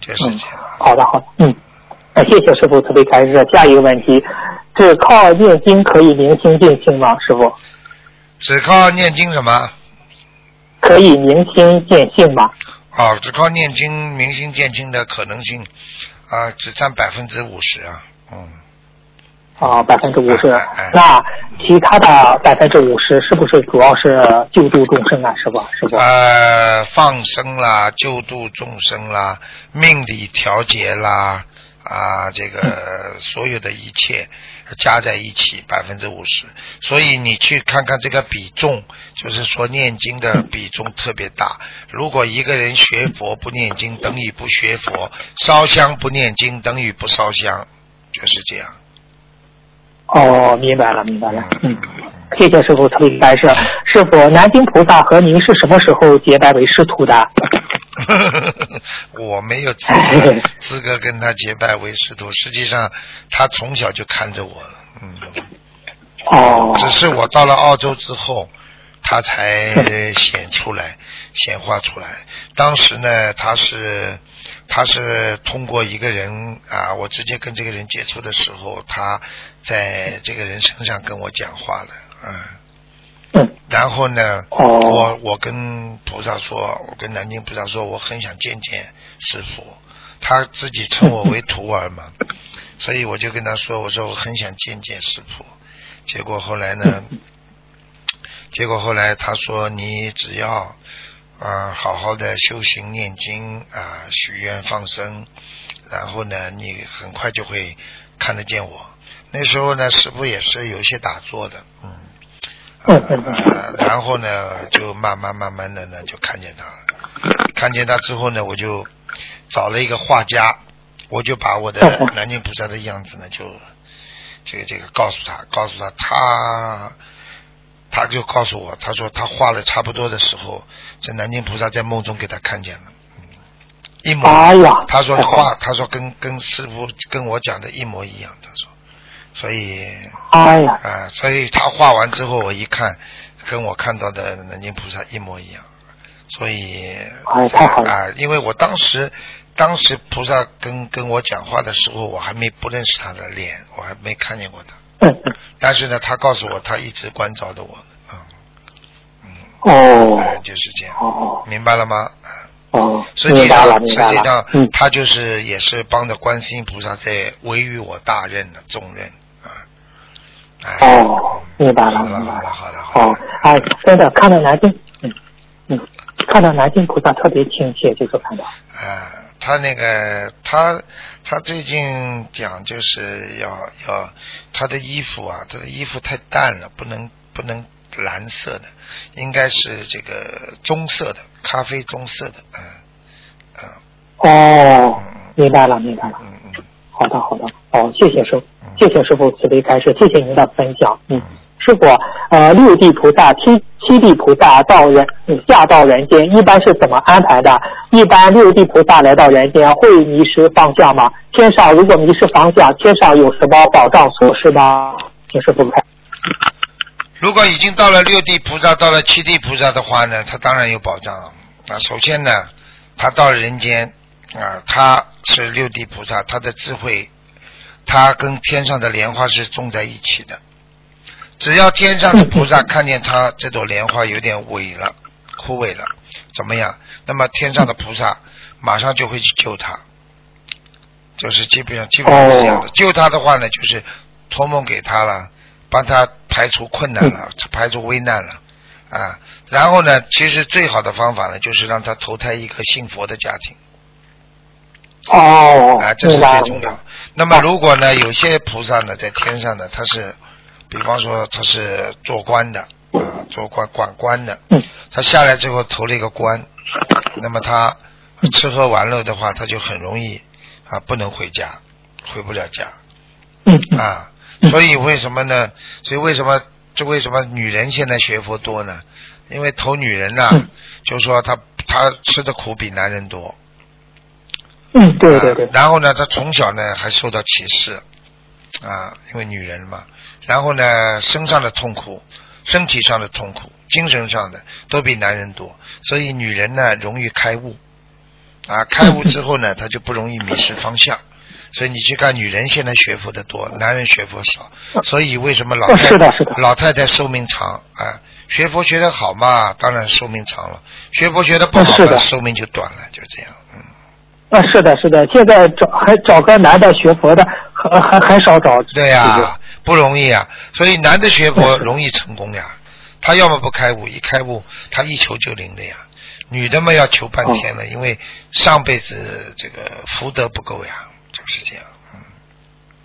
B: 就是
D: 嗯
B: 这样。，
D: 好的好的，嗯，那谢谢师傅特别开示。下一个问题，只靠念经可以明心见性吗？师傅，
B: 只靠念经什么？
D: 可以明心见性吗？
B: 哦，只靠念经明心见性的可能性啊，只占百分之五十啊，嗯，
D: 啊，百分之五十。那其他的百分之五十是不是主要是救度众生啊？是吧？是吧。
B: 呃，放生啦，救度众生啦，命理调节啦，啊，这个 所有的一切加在一起百分之五十，所以你去看看这个比重，就是说念经的 比重特别大。如果一个人学佛不念经，等于不学佛；烧香不念经，等于不烧香，就是这样。
D: 哦，明白了，明白了。嗯，谢谢师傅特别开示。师傅，南京菩萨和您是什么时候结拜为师徒的？
B: 我没有资格资格跟他结拜为师徒，实际上他从小就看着我了，嗯，
D: 哦，
B: 只是我到了澳洲之后，他才显出来，显化出来。当时呢，他是他是通过一个人啊，我直接跟这个人接触的时候，他在这个人身上跟我讲话了，嗯。
D: 嗯，
B: 然后呢，
D: 哦
B: 我我跟菩萨说，我跟南京菩萨说，我很想见见师傅，他自己称我为徒儿嘛，所以我就跟他说，我说我很想见见师傅。结果后来呢，结果后来他说，你只要啊好好的修行念经啊、许愿放生，然后呢，你很快就会看得见我。那时候呢，师傅也是有一些打坐的，嗯。
D: 嗯嗯
B: 呃，然后呢，就慢慢慢慢的呢，就看见他了。看见他之后呢，我就找了一个画家，我就把我的南京菩萨的样子呢，就这个这个告诉他，告诉他，他他就告诉我，他说他画了差不多的时候，这南京菩萨在梦中给他看见了，嗯，一模。
D: 哎呀，
B: 他说画，他说跟跟师傅跟我讲的一模一样，他说，所以
D: 哎呀，
B: 啊，所以他画完之后，我一看，跟我看到的南京菩萨一模一样，所以
D: 哎太好了。
B: 啊，因为我当时当时菩萨跟跟我讲话的时候，我还没不认识他的脸，我还没看见过他，
D: 嗯嗯，
B: 但是呢，他告诉我他一直关照着我，嗯。嗯，
D: 哦。
B: 哎就是这样，
D: 哦
B: 明白了吗？啊
D: 哦，
B: 实际上，实际上。，
D: 嗯，
B: 他就是也是帮着观世音菩萨在维于我大任的重任
D: 哦，明白了，
B: 好了
D: 明白了。
B: 好了好了好
D: 哦。，哎，真的看到南京，嗯嗯，看到南京菩萨特别亲切，就是看到。
B: 啊，他那个他他最近讲就是要要他的衣服啊，他的衣服太淡了，不能不能蓝色的，应该是这个棕色的，咖啡棕色的，嗯嗯
D: 哦，明白了，明白了。
B: 嗯嗯
D: 好的，好的，好，谢谢师傅
B: 嗯，
D: 谢谢师傅慈悲开示，谢谢您的分享。嗯，师傅，呃，六地菩萨、七七地菩萨到人嗯下到人间，一般是怎么安排的？一般六地菩萨来到人间会迷失方向吗？天上如果迷失方向，天上有什么保障措施吗？请师傅开。
B: 如果已经到了六地菩萨，到了七地菩萨的话呢，他当然有保障了。啊，首先呢，他到人间啊，他是六地菩萨，他的智慧，他跟天上的莲花是种在一起的。只要天上的菩萨看见他这朵莲花有点萎了、枯萎了，怎么样？那么天上的菩萨马上就会去救他，就是基本上基本上是这样的。
D: 哦
B: 救他的话呢，就是托梦给他了，帮他排除困难了，排除危难了啊。然后呢，其实最好的方法呢，就是让他投胎一个信佛的家庭
D: 哦
B: 啊，这是最重要。那么如果呢，有些菩萨呢在天上呢，他是比方说他是做官的啊，做官管官的
D: 嗯，
B: 他下来之后投了一个官，那么他吃喝玩乐的话，他就很容易啊不能回家，回不了家啊。
D: 嗯
B: 所以为什么呢？所以为什么这为什么女人现在学佛多呢？因为投女人呐、
D: 嗯
B: 就是说她她吃的苦比男人多。
D: 嗯，对对对
B: 啊，然后呢，他从小呢还受到歧视，啊，因为女人嘛。然后呢，身上的痛苦、身体上的痛苦、精神上的都比男人多，所以女人呢容易开悟，啊，开悟之后呢，她就不容易迷失方向。所以你去看，女人现在学佛的多，男人学佛少。所以为什么老
D: 哦
B: 太
D: 是的是的
B: 老太太寿命长啊？学佛学得好嘛，当然寿命长了；学佛学得不好寿命就短了，就这样。嗯。
D: 啊，是的，是的，现在找还找个男的学佛的，很很很少找。
B: 对呀、不容易啊。所以男的学佛容易成功呀，他要么不开悟，一开悟他一求就灵的呀。女的嘛要求半天了，因为上辈子这个福德不够呀，就是这样。嗯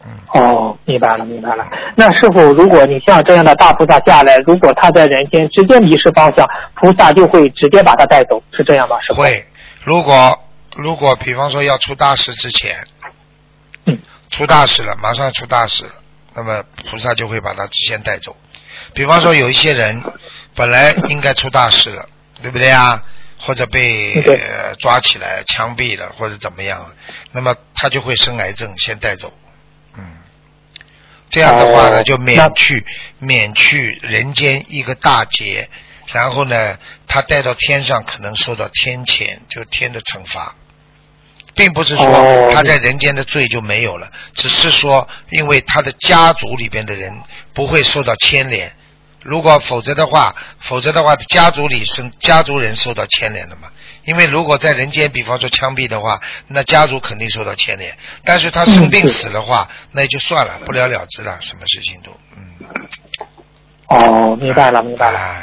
B: 嗯，
D: 哦，明白了，明白了。那师傅，如果你像这样的大菩萨下来，如果他在人间直接迷失方向，菩萨就会直接把他带走，是这样吗？师傅？。
B: 会。如果如果比方说要出大事之前，
D: 嗯，
B: 出大事了，马上出大事了，那么菩萨就会把他先带走。比方说有一些人本来应该出大事了，对不对啊？或者被、呃、抓起来枪毙了，或者怎么样了，那么他就会生癌症，先带走。嗯，这样的话呢，
D: 哦
B: 就免去免去人间一个大劫，然后呢，他带到天上可能受到天谴，就天的惩罚。并不是说
D: 哦
B: 他在人间的罪就没有了，只是说因为他的家族里边的人不会受到牵连，如果否则的话，否则的话家族里生家族人受到牵连了嘛。因为如果在人间，比方说枪毙的话，那家族肯定受到牵连。但是他生病死的话，那也就算了，不了了之了，什么事情都嗯。
D: 哦，明白了，明白了。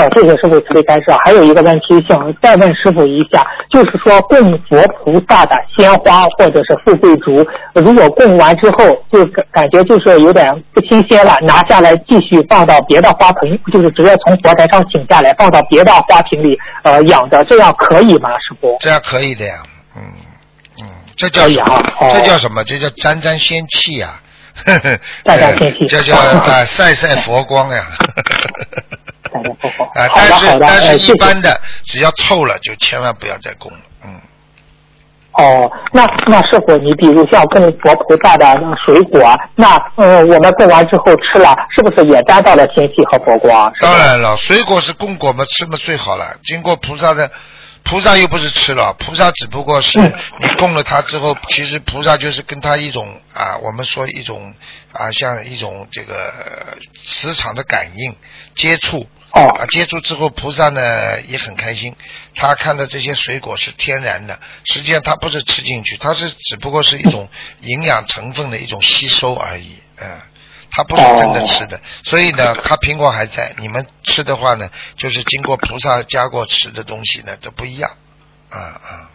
D: 呃，谢谢师傅慈悲开示。还有一个问题想再问师傅一下，就是说供佛菩萨的鲜花或者是富贵竹，如果供完之后就感感觉就是有点不新鲜了，拿下来继续放到别的花盆，就是直接从佛台上请下来放到别的花瓶里呃养着，这样可以吗，师傅？
B: 这样可以的呀，嗯嗯，这叫
D: 可以啊
B: 什么？
D: 哦
B: 这叫什么？这叫沾沾仙气呀、呵呵
D: 沾沾仙气
B: 这叫 啊晒晒佛光呀。啊，
D: 好
B: 但是但是一般的，只要臭了就千万不要再供了，嗯。
D: 哦，那那师傅，你比如像供佛菩萨的那水果，那嗯我们供完之后吃了，是不是也沾到了天气和佛光？
B: 当然了，水果是供果嘛，吃嘛最好了。经过菩萨的，菩萨又不是吃了，菩萨只不过是
D: 嗯
B: 你供了他之后，其实菩萨就是跟他一种啊，我们说一种啊，像一种这个呃磁场的感应接触。
D: 哦
B: 啊，接触之后，菩萨呢也很开心。他看到这些水果是天然的，实际上他不是吃进去，他是只不过是一种营养成分的一种吸收而已，嗯。他不是真的吃的，所以呢，他苹果还在。你们吃的话呢，就是经过菩萨加过吃的东西呢，都不一样。啊啊，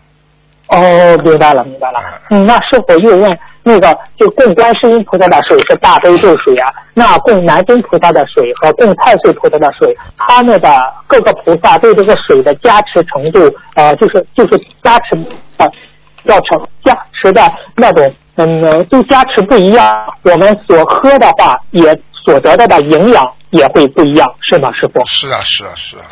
D: 哦，明白了，明白了。嗯，那师傅又问，那个就供观世音菩萨的水是大悲咒水啊，那供南京菩萨的水和供太岁菩萨的水，他们的各个菩萨对这个水的加持程度，呃，就是就是加持呃，要成加持的那种，嗯，都加持不一样。我们所喝的话，也所得到的营养也会不一样，是吗，师傅？
B: 是啊，是啊，是啊，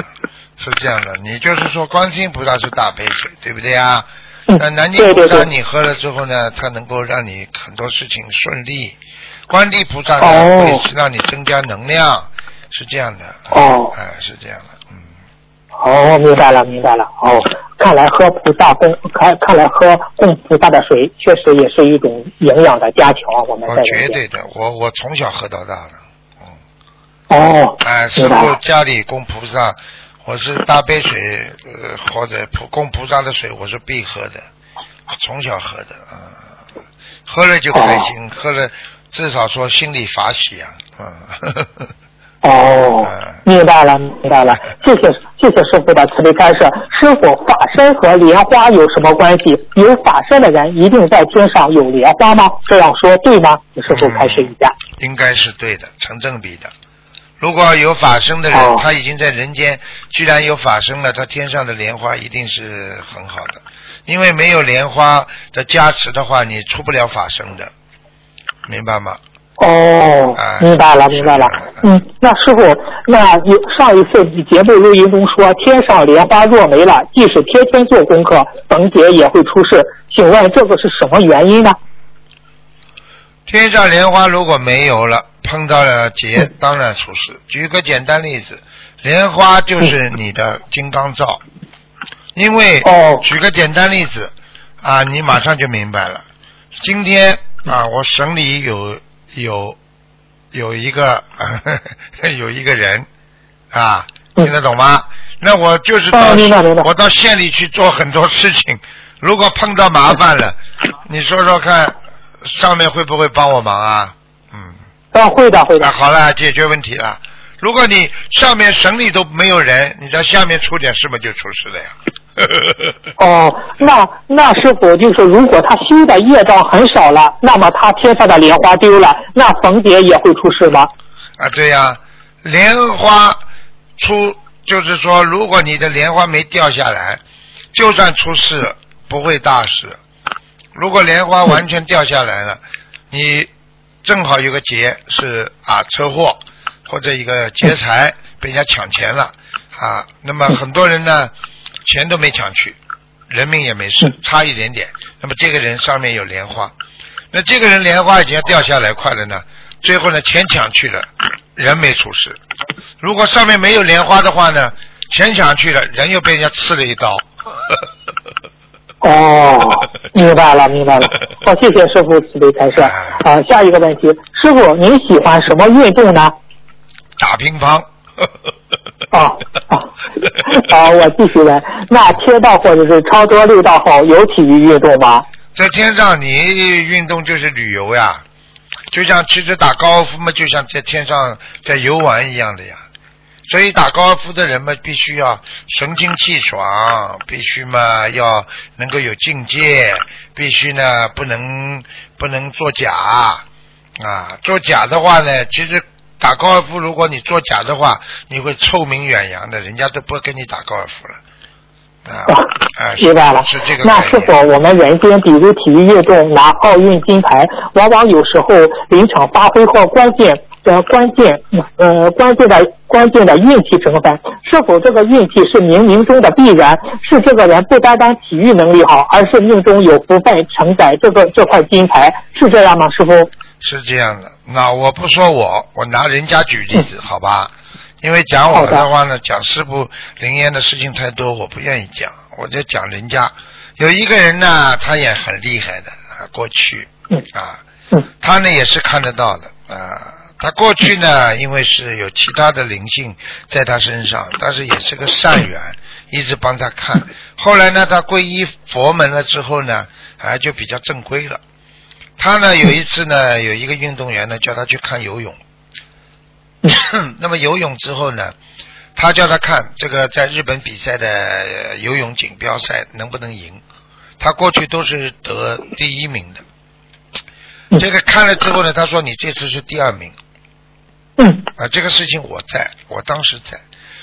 B: 是这样的。你就是说，观世音菩萨是大悲水，对不对啊？
D: 嗯
B: 那南京菩萨你喝了之后呢，它能够让你很多事情顺利。观地菩萨呢，
D: 哦
B: 会让你增加能量，是这样的。
D: 哦
B: 哎，是这样的，嗯。
D: 哦，明白了，明白了。哦，看来喝菩萨供看看来喝供菩萨的水，确实也是一种营养的加强。我们
B: 绝对的，我我从小喝到大的，嗯。
D: 哦，
B: 哎，师
D: 明白了。
B: 傅家里供菩萨，我是大杯水，呃，或者普供菩萨的水，我是必喝的，从小喝的啊、喝了就开心，喝了至少说心里法喜啊，嗯，
D: 哦
B: 嗯，
D: 明白了，明白了，谢谢谢谢师傅的慈悲开示。师傅，法身和莲花有什么关系？有法身的人一定在天上有莲花吗？这样说对吗？师傅开示一下。
B: 应该是对的，成正比的。如果有法身的人，
D: 哦
B: 他已经在人间，居然有法身了，他天上的莲花一定是很好的。因为没有莲花的加持的话，你出不了法身的，明白吗？
D: 哦
B: 哎，
D: 明白了，明白了。嗯，那师傅，那有上一次节目录音中说，天上莲花若没了，即使天天做功课，逢节也会出事。请问这个是什么原因呢？
B: 天上莲花如果没有了，碰到了劫，当然出事。举个简单例子，莲花就是你的金刚罩，因为
D: 哦
B: 举个简单例子啊，你马上就明白了。今天啊，我省里有有有一个 有一个人啊，
D: 嗯
B: 听得懂吗？那我就是到、我到县里去做很多事情，如果碰到麻烦了，你说说看，上面会不会帮我忙啊？嗯，
D: 啊，会的，会的
B: 那。好了，解决问题了。如果你上面省里都没有人，你在下面出点事嘛，就出事了呀。
D: 哦，那那师傅就是，如果他修的业障很少了，那么他天上的莲花丢了，那逢蝶也会出事吗？
B: 啊，对呀、莲花出就是说，如果你的莲花没掉下来，就算出事不会大事。如果莲花完全掉下来了，你正好有个劫是啊车祸或者一个劫财 被人家抢钱了啊，那么很多人呢钱都没抢去，人命也没事，差一点点。那么这个人上面有莲花，那这个人莲花已经掉下来快了呢，最后呢钱抢去了，人没出事。如果上面没有莲花的话呢，钱抢去了，人又被人家刺了一刀。
D: 哦，明白了，明白了。好，谢谢师傅慈悲开示。啊，下一个问题，师傅您喜欢什么运动呢？
B: 打乒乓。
D: 啊啊，好，我继续问。那天道或者是超多六道后有体育运动吗？
B: 在天上，你运动就是旅游呀，就像其实打高尔夫嘛，就像在天上在游玩一样的呀。所以打高尔夫的人嘛，必须要神清气爽，必须嘛要能够有境界，必须呢不能不能作假啊！作假的话呢，其实打高尔夫，如果你作假的话，你会臭名远扬的，人家都不跟你打高尔夫了。啊
D: 明白了
B: 是这个
D: 那。是否我们人间，比如体育运动拿奥运金牌，往往有时候临场发挥或关键的关键呃关键的关键的运气成分，是否这个运气是冥冥中的必然？是这个人不单单体育能力好，而是命中有福分承载这个这块金牌，是这样吗，师傅？
B: 是这样的，那我不说我，我拿人家举例子，好吧？因为讲我
D: 的
B: 的话呢，讲师傅灵验的事情太多，我不愿意讲，我就讲人家。有一个人呢，他也很厉害的啊，过去
D: 嗯
B: 啊，
D: 嗯
B: 他呢也是看得到的啊。他过去呢，因为是有其他的灵性在他身上，但是也是个善缘，一直帮他看。后来呢，他皈依佛门了之后呢，啊，就比较正规了。他呢有一次呢，有一个运动员呢叫他去看游泳，那么游泳之后呢，他叫他看这个在日本比赛的游泳锦标赛能不能赢。他过去都是得第一名的，这个看了之后呢，他说你这次是第二名
D: 嗯
B: 啊，这个事情我在，我当时在，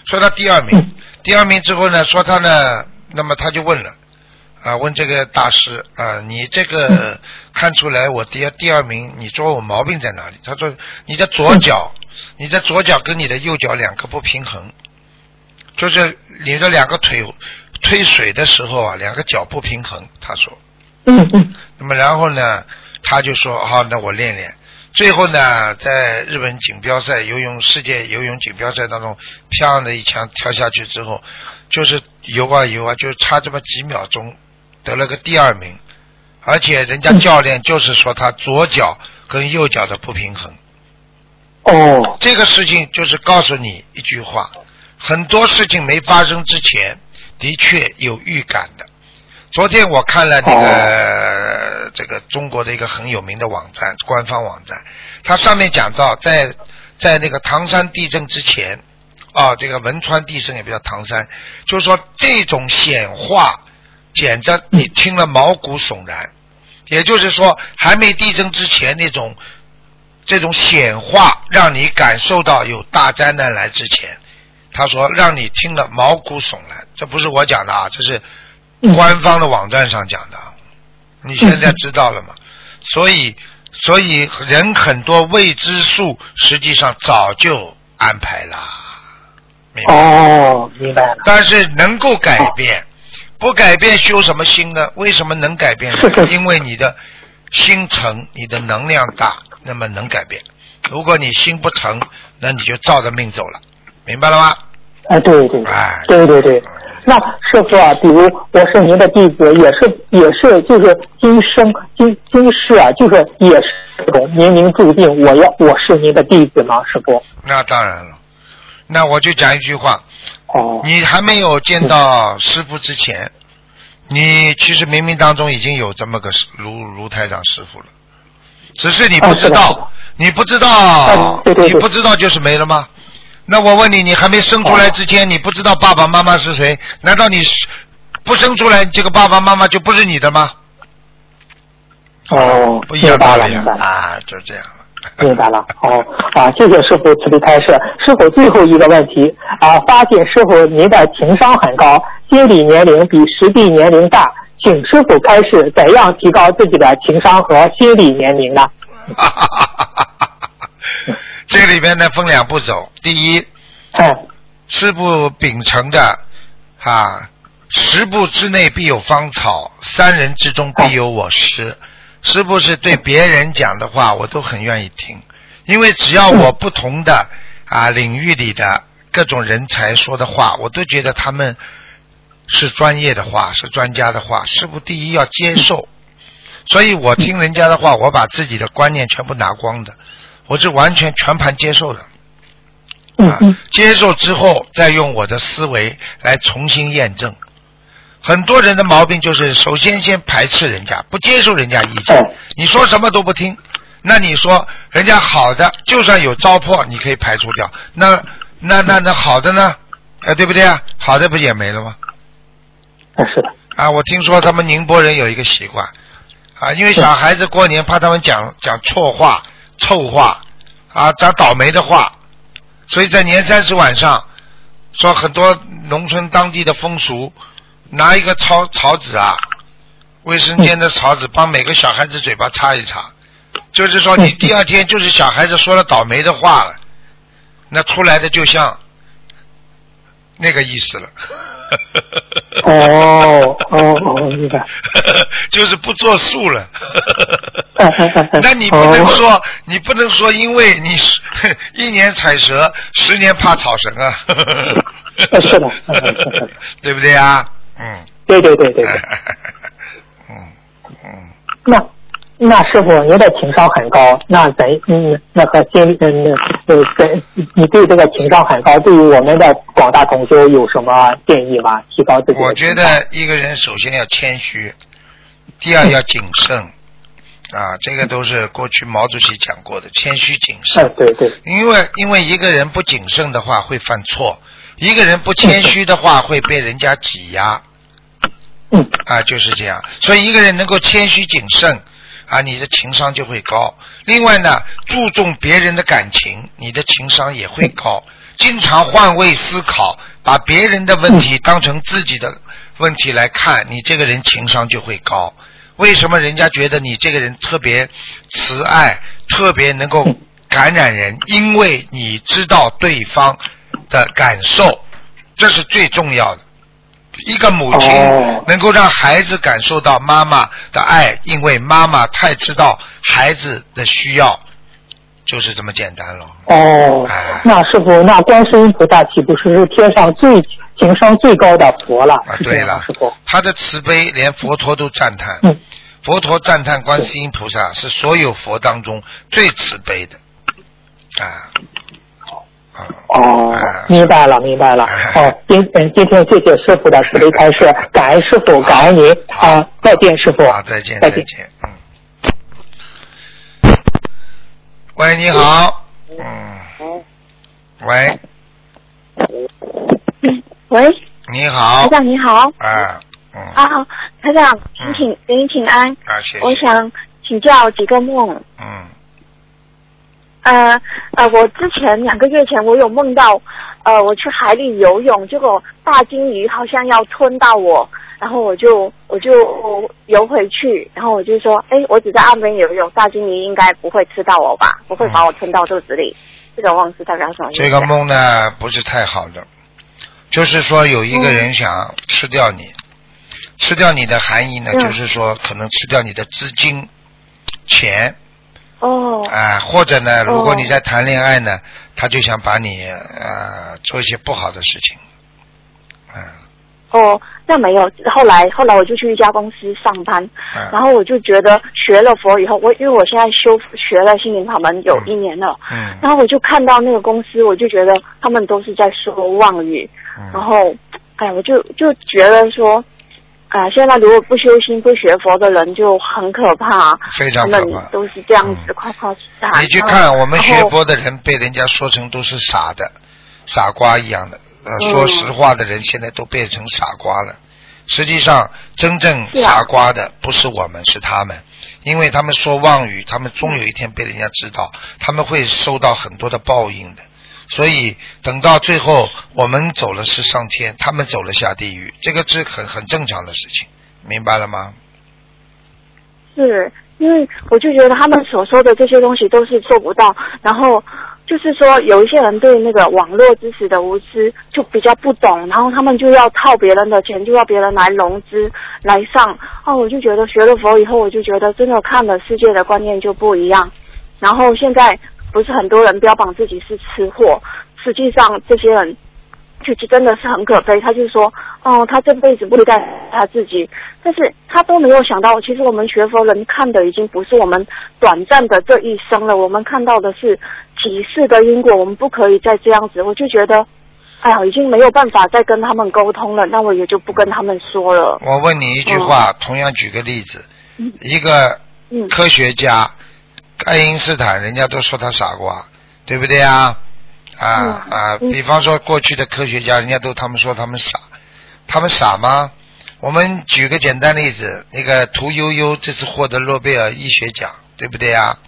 B: 说他第二名
D: 嗯，
B: 第二名之后呢，说他呢，那么他就问了。啊，问这个大师啊，你这个看出来我第二第二名，你说我毛病在哪里？他说你的左脚，你的左脚跟你的右脚两个不平衡，就是你的两个腿推水的时候啊，两个脚不平衡。他说，
D: 嗯嗯
B: 那么然后呢，他就说好，那我练练。最后呢，在日本锦标赛游泳世界游泳锦标赛当中，漂亮的一枪跳下去之后，就是游啊游啊，就差这么几秒钟，得了个第二名，而且人家教练就是说他左脚跟右脚的不平衡。
D: 哦
B: 这个事情就是告诉你一句话：很多事情没发生之前，的确有预感的。昨天我看了那个、这个中国的一个很有名的网站，官方网站，它上面讲到在在那个唐山地震之前，啊，这个汶川地震也不叫唐山，就是说这种显化，简直你听了毛骨悚然。也就是说，还没地震之前那种这种显化，让你感受到有大灾难来之前，他说让你听了毛骨悚然。这不是我讲的啊，这是官方的网站上讲的。你现在知道了吗？所以，所以人很多未知数，实际上早就安排了。明白
D: 哦，明白了。
B: 但是能够改变，不改变修什么心呢？为什么能改变呢？
D: 是是
B: 因为你的心诚，你的能量大，那么能改变。如果你心不诚，那你就照着命走了，明白了吗？
D: 哎，对对
B: 哎
D: 对对对。那师傅啊，比如我是您的弟子，也是也是就是今生今今世啊，就是也是这种冥冥注定，我要我是您的弟子吗？师傅？
B: 那当然了。那我就讲一句话，
D: 哦，
B: 你还没有见到师傅之前，你其实冥冥当中已经有这么个师卢卢台长师傅了，只是你不知道，你不知道，
D: 嗯对对对
B: 你不知道就是没了吗？那我问你，你还没生出来之前，你不知道爸爸妈妈是谁？难道你不生出来，这个爸爸妈妈就不是你的吗？
D: 哦，
B: 不一样
D: 明白了明白了。
B: 啊，就这样了。
D: 明白了，哦啊，谢谢师傅慈悲开示。师傅最后一个问题啊，发现师傅您的情商很高，心理年龄比实际年龄大，请师傅开示怎样提高自己的情商和心理年龄呢？
B: 这里边呢分两步走，第一，
D: 哎，
B: 师不秉承的啊，十步之内必有芳草，三人之中必有我师。师不是对别人讲的话，我都很愿意听，因为只要我不同的啊领域里的各种人才说的话，我都觉得他们是专业的话，是专家的话。师傅第一要接受，所以我听人家的话，我把自己的观念全部拿光的，我是完全全盘接受的。啊
D: 嗯嗯，
B: 接受之后，再用我的思维来重新验证。很多人的毛病就是，首先先排斥人家，不接受人家意见
D: 哦，
B: 你说什么都不听。那你说人家好的，就算有糟粕，你可以排除掉。那那那那好的呢？呃，对不对啊？好的不也没了吗？
D: 啊是的，
B: 啊，我听说他们宁波人有一个习惯，啊，因为小孩子过年怕他们讲讲错话、臭话，啊，讲倒霉的话，所以在年三十晚上，说很多农村当地的风俗，拿一个草草纸啊，卫生间的草纸，帮每个小孩子嘴巴擦一擦，就是说你第二天就是小孩子说了倒霉的话了，那出来的就像那个意思了。
D: 哦哦哦，明白。
B: 就是不作数了。那你不能
D: 哦
B: 说，你不能说，因为你是 一年踩蛇，十年怕草绳啊。
D: 呃 是的
B: 对不对啊？嗯。
D: 对对对对对。
B: 嗯嗯，
D: 那那师傅，您的情商很高，那咱嗯那和心嗯那呃跟你对这个情商很高，对于我们的广大同修有什么建议吗？提高自己
B: 我觉得一个人首先要谦虚，第二要谨慎。啊，这个都是过去毛主席讲过的，谦虚谨
D: 哎
B: 慎。
D: 对对
B: 因为因为一个人不谨慎的话会犯错，一个人不谦虚的话会被人家挤压。
D: 嗯
B: 啊，就是这样。所以一个人能够谦虚谨慎啊，你的情商就会高。另外呢，注重别人的感情，你的情商也会高。经常换位思考，把别人的问题当成自己的问题来看，你这个人情商就会高。为什么人家觉得你这个人特别慈爱，特别能够感染人？因为你知道对方的感受，这是最重要的。一个母亲
D: 哦
B: 能够让孩子感受到妈妈的爱，因为妈妈太知道孩子的需要，就是这么简单了。
D: 哦
B: 哎，
D: 那师傅，那观世音菩萨岂不是天上最情商最高的佛了？
B: 啊，对了
D: 师傅，，
B: 他的慈悲连佛陀都赞叹。
D: 嗯
B: 佛陀赞叹观世音菩萨是所有佛当中最慈悲的。啊。啊
D: 哦
B: 啊，
D: 明白了，明白了。哦，今嗯，今天谢谢师傅的慈悲开示，感恩师傅，感恩您啊，再见，师傅。
B: 好，再见，
D: 再见。
B: 再见。嗯。喂，你好。嗯。喂，
E: 喂，
B: 你好
E: 台，长你好。
B: 啊，嗯，
E: 啊，台长，请请给你请安。
B: 啊，谢谢，
E: 我想请教几个梦。
B: 嗯，
E: 呃呃，我之前两个月前我有梦到，呃，我去海里游泳，结果大鲸鱼好像要吞到我，然后我就我就游回去，然后我就说，哎，我只在岸边游泳，大金鱼应该不会吃到我吧，不会把我吞到肚子里。这个梦是代表什么意思啊？
B: 这个梦呢不是太好的，就是说有一个人想吃掉你，吃掉你的含义呢，
E: 嗯。
B: 就是说可能吃掉你的资金、钱，
E: 哦。
B: 啊、或者呢，如果
E: 哦
B: 你在谈恋爱呢，他就想把你呃做一些不好的事情，嗯、
E: 哦，那没有。后来后来我就去一家公司上班，
B: 嗯
E: 然后我就觉得学了佛以后，我因为我现在修学了心灵法门有一年了，
B: 嗯
E: 然后我就看到那个公司，我就觉得他们都是在说妄语，然
B: 嗯，
E: 后哎，我就就觉得说。啊、现在如果不修心、不学佛的人就很可怕，
B: 非常可怕。
E: 都是这样子
B: 嗯
E: 夸夸大。
B: 你去看我们学佛的人被人家说成都是傻的，傻瓜一样的。说实话的人现在都变成傻瓜了。实际上，真正傻瓜的不是我们，是他们，因为他们说妄语，他们终有一天被人家知道，他们会受到很多的报应的。所以等到最后，我们走了是上天，他们走了下地狱，这个是很很正常的事情，明白了吗？
E: 是因为我就觉得他们所说的这些东西都是做不到，然后就是说有一些人对那个网络知识的无知就比较不懂，然后他们就要套别人的钱，就要别人来融资来上。哦，我就觉得学了佛以后，我就觉得真的看了世界的观念就不一样。然后现在不是很多人标榜自己是吃货，实际上这些人就真的是很可悲。他就说，哦，他这辈子不该他自己，但是他都没有想到，其实我们学佛人看的已经不是我们短暂的这一生了，我们看到的是几世的因果，我们不可以再这样子。我就觉得，哎呀，已经没有办法再跟他们沟通了，那我也就不跟他们说了。
B: 我问你一句话，同样举个例子，
E: 嗯
B: 一个
E: 嗯
B: 科学家，爱因斯坦，人家都说他傻瓜，对不对啊？啊、
E: 嗯
B: 啊，
E: 嗯
B: 比方说过去的科学家，人家都他们说他们傻，他们傻吗？我们举个简单例子，那个屠呦呦这次获得诺贝尔医学奖，对不对啊？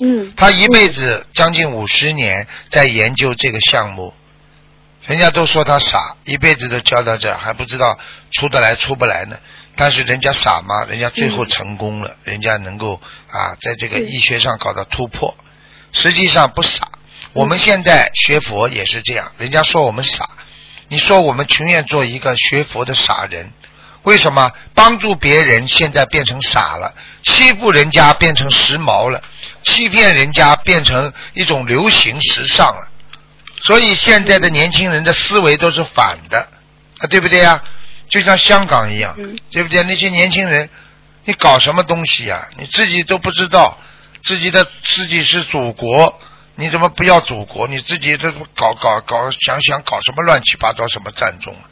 E: 嗯
B: 他一辈子将近五十年在研究这个项目，人家都说他傻，一辈子都教到这，还不知道出得来出不来呢。但是人家傻吗？人家最后成功了，人家能够啊，在这个
E: 嗯
B: 医学上搞到突破。实际上不傻，我们现在学佛也是这样，人家说我们傻，你说我们情愿做一个学佛的傻人，为什么帮助别人现在变成傻了，欺负人家变成时髦了，欺骗人家变成一种流行时尚了？所以现在的年轻人的思维都是反的，啊，对不对呀？就像香港一样，
E: 嗯
B: 对不对？那些年轻人，你搞什么东西呀、你自己都不知道，自己的自己是祖国，你怎么不要祖国？你自己这搞搞搞，想想搞什么乱七八糟什么战争啊？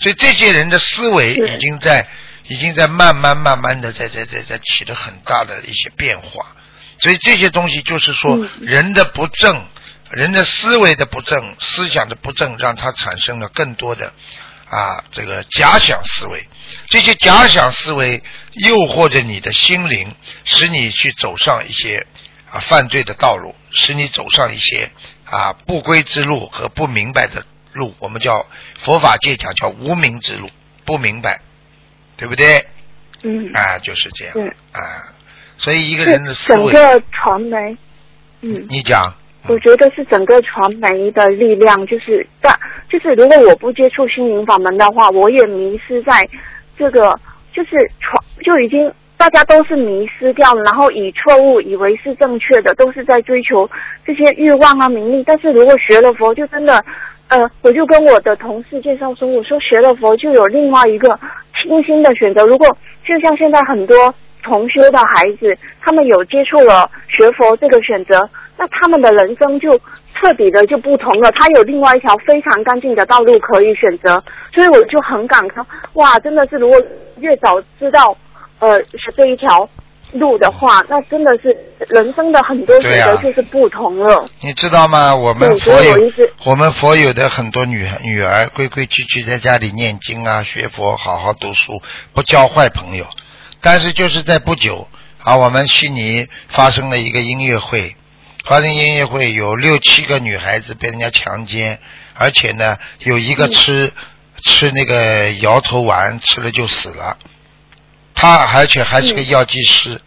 B: 所以这些人的思维已经在已经在慢慢慢慢的在在在在起了很大的一些变化。所以这些东西就是说
E: 嗯
B: 人的不正，人的思维的不正，思想的不正，让他产生了更多的啊这个假想思维。这些假想思维诱惑着你的心灵，使你去走上一些啊犯罪的道路，使你走上一些啊不归之路和不明白的路。我们叫佛法界讲叫无明之路，不明白，对不对？
E: 嗯，
B: 啊，就是这样
E: 对
B: 啊。所以一个人的思维，
E: 整个传媒，嗯。
B: 你讲，
E: 我觉得是整个传媒的力量，就是大，就是如果我不接触心灵法门的话，我也迷失在这个，就是传就已经大家都是迷失掉，然后以错误以为是正确的，都是在追求这些欲望啊名利。但是如果学了佛，就真的，呃，我就跟我的同事介绍说，我说学了佛就有另外一个清新的选择。如果就像现在很多同修的孩子，他们有接触了学佛这个选择，那他们的人生就彻底的就不同了。他有另外一条非常干净的道路可以选择，所以我就很感慨，哇，真的是如果越早知道，呃，是这一条路的话，那真的是人生的很多选择就是不同了。
B: 你知道吗？我们
E: 对
B: 佛有
E: 我
B: 们佛有的很多女女儿规规矩矩在家里念经啊，学佛，好好读书，不交坏朋友。但是就是在不久啊，我们悉尼发生了一个音乐会，发生音乐会有六七个女孩子被人家强奸，而且呢有一个吃、吃那个摇头丸吃了就死了，他而且还是个药剂师，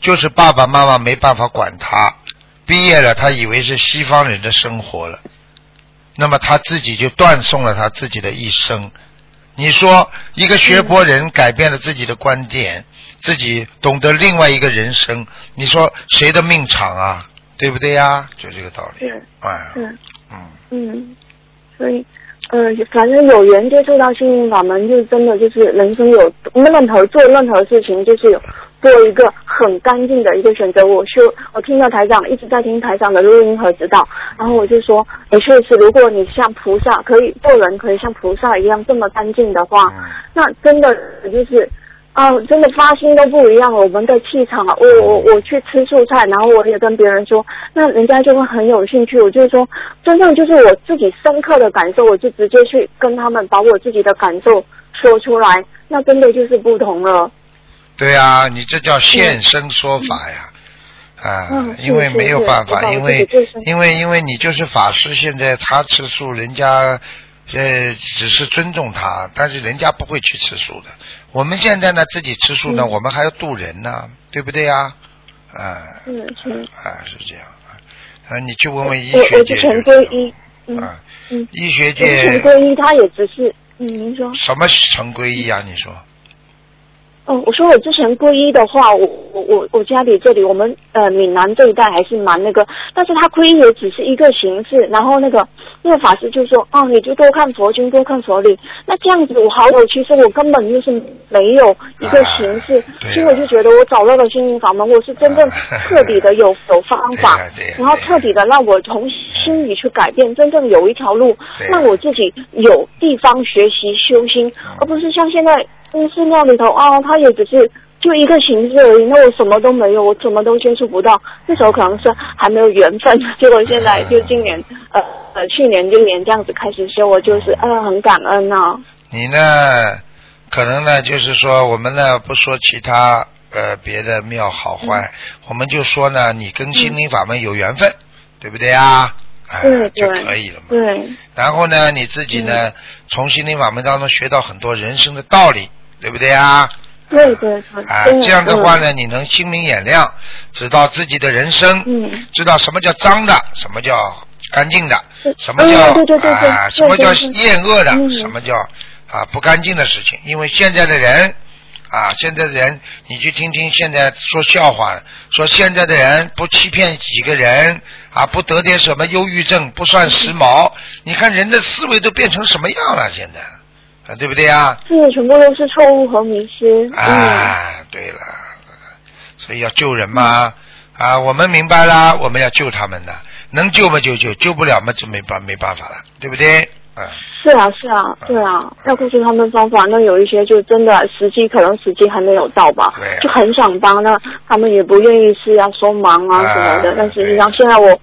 B: 就是爸爸妈妈没办法管他，毕业了他以为是西方人的生活了，那么他自己就断送了他自己的一生。你说一个学佛人改变了自己的观点，自己懂得另外一个人生，你说谁的命长啊？对不对呀？就这个道理。
E: 嗯
B: 哎，
E: 嗯
B: 嗯，
E: 嗯，所以呃，反正有缘接触到幸运法门，就真的就是人生有任何做任何事情，就是有做一个很干净的一个选择。我修，我听到台长一直在听台长的录音和指导，然后我就说，也确实，如果你像菩萨，可以做人可以像菩萨一样这么干净的话，
B: 嗯
E: 那真的就是。啊，真的发心都不一样了。我们的气场啊，我我我去吃素菜，然后我也跟别人说，那人家就会很有兴趣。我就说，真正就是我自己深刻的感受，我就直接去跟他们把我自己的感受说出来，那真的就是不同了。
B: 对啊、你这叫现身说法呀。啊，因为没有办法，因为因为因为你就是法师，现在他吃素，人家呃只是尊重他，但是人家不会去吃素的。我们现在呢自己吃素呢，
E: 嗯
B: 我们还要渡人呢，对不对呀？啊，
E: 嗯是。
B: 啊是这样啊，啊你去问问医学界
E: 我之前
B: 就
E: 皈依，嗯
B: 啊，
E: 嗯，
B: 医学界
E: 皈依，他也只是，嗯，您说。
B: 什么成皈依啊？你说？
E: 哦，我说我之前皈依的话，我我我我家里这里我们呃闽南这一带还是蛮那个，但是他皈依也只是一个形式，然后那个那个法师就说，哦，你就多看佛经，多看佛理，那这样子我好友，其实我根本就是没有一个形式，
B: 对啊
E: 所以我就觉得我找到了心灵法门，我是真正彻底的有有方法。然后彻底的让我从心里去改变，真正有一条路，让我自己有地方学习修心，
B: 嗯。
E: 而不是像现在嗯寺庙里头啊，他也只是就一个形式而已，那我什么都没有，我什么都接触不到，那时候可能是还没有缘分，结果现在就今年呃呃去年今年这样子开始修，我就是呃很感恩呐、
B: 你呢，可能呢，就是说我们呢不说其他呃别的庙好坏，
E: 嗯
B: 我们就说呢，你跟心灵法门有缘分，对不对啊？哎，
E: 对
B: 就可以了嘛。
E: 对，
B: 然后呢，你自己呢，从心灵法门当中学到很多人生的道理，对不对呀？
E: 对对对，
B: 啊，
E: 对
B: 这样的话呢，你能心明眼亮，知道自己的人生，
E: 嗯
B: 知道什么叫脏的，什么叫干净的，
E: 嗯
B: 什么叫、啊，
E: 对
B: 什么叫厌恶的，
E: 嗯
B: 什么叫啊不干净的事情。因为现在的人啊，现在的人，你去听听现在说笑话，说现在的人不欺骗几个人啊，不得点什么忧郁症，不算时髦。你看人的思维都变成什么样了？现在啊，对不对啊？
E: 是全部都是错误和迷失，嗯，
B: 啊，对了，所以要救人嘛。啊，我们明白啦，我们要救他们的，能救嘛就救，救不了嘛就没办没办法了，对不对？嗯，
E: 是啊是啊，对啊，要告诉他们方法，那有一些就真的时机可能时机还没有到吧，
B: 对啊
E: 就很想帮，那他们也不愿意是要说忙啊什么的，
B: 啊
E: 但实际上现在我。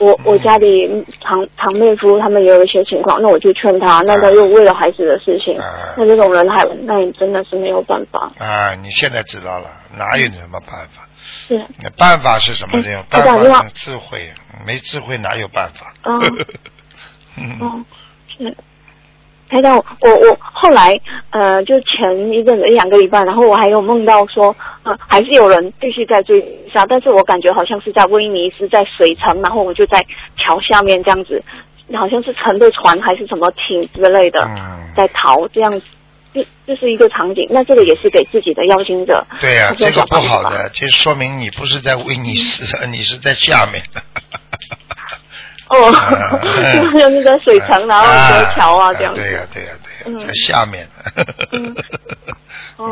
E: 我我家里堂堂妹夫他们也有一些情况，那我就劝他，那他又为了孩子的事情，
B: 啊
E: 那这种人还那你真的是没有办法。
B: 啊，你现在知道了，哪有什么办法？
E: 是
B: 那办法是什么？
E: 哎
B: 这种
E: 台长另外
B: 办法是智慧，没智慧哪有办法？
E: 嗯
B: 嗯
E: 哦，是。台长，我我后来呃，就前一阵子一两个礼拜，然后我还有梦到说，呃，还是有人继续在追杀，但是我感觉好像是在威尼斯，在水城，然后我就在桥下面这样子，好像是乘着船还是什么艇之类的，
B: 嗯
E: 在逃这样子，这这是一个场景。那这个也是给自己的邀请者，
B: 对呀、
E: 他说
B: 这个不好的，这说明你不是在威尼斯，你是在下面。
E: 哦，
B: 嗯
E: 就是在水城，然后隔桥啊这样子。
B: 对呀、对呀、对呀、
E: 嗯
B: 在下面。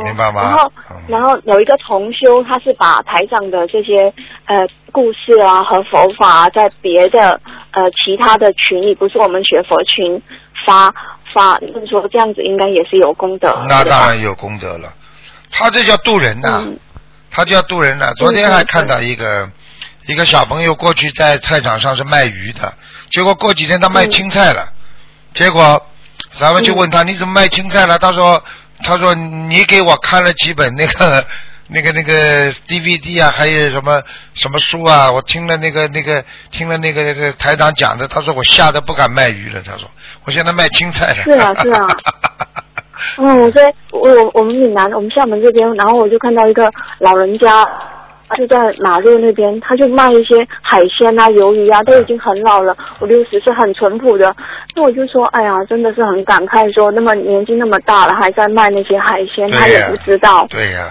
B: 明白吗？
E: 然后
B: 嗯，
E: 然后有一个同修，他是把台上的这些呃故事啊和佛法、啊、在别的呃其他的群里，不是我们学佛群发发，就是说这样子应该也是有功德。
B: 那当然有功德了。他这叫渡人呐、
E: 嗯
B: 他就要渡人呐。昨天还看到一个一个小朋友过去在菜场上是卖鱼的，结果过几天他卖青菜了，结果咱们就问他你怎么卖青菜了？他说他说你给我看了几本那个。那个那个 DVD 啊，还有什么什么书啊？我听了那个那个听了那个那个台长讲的，他说我吓得不敢卖鱼了。他说我现在卖青菜了。
E: 是啊是啊。嗯，所以我我我们闽南我们厦门这边，然后我就看到一个老人家就在马路那边，他就卖一些海鲜啊、鱿鱼啊，都已经很老了，五六十岁很淳朴的。那我就说，哎呀，真的是很感慨，说那么年纪那么大了，还在卖那些海鲜，他也不知道。
B: 对呀。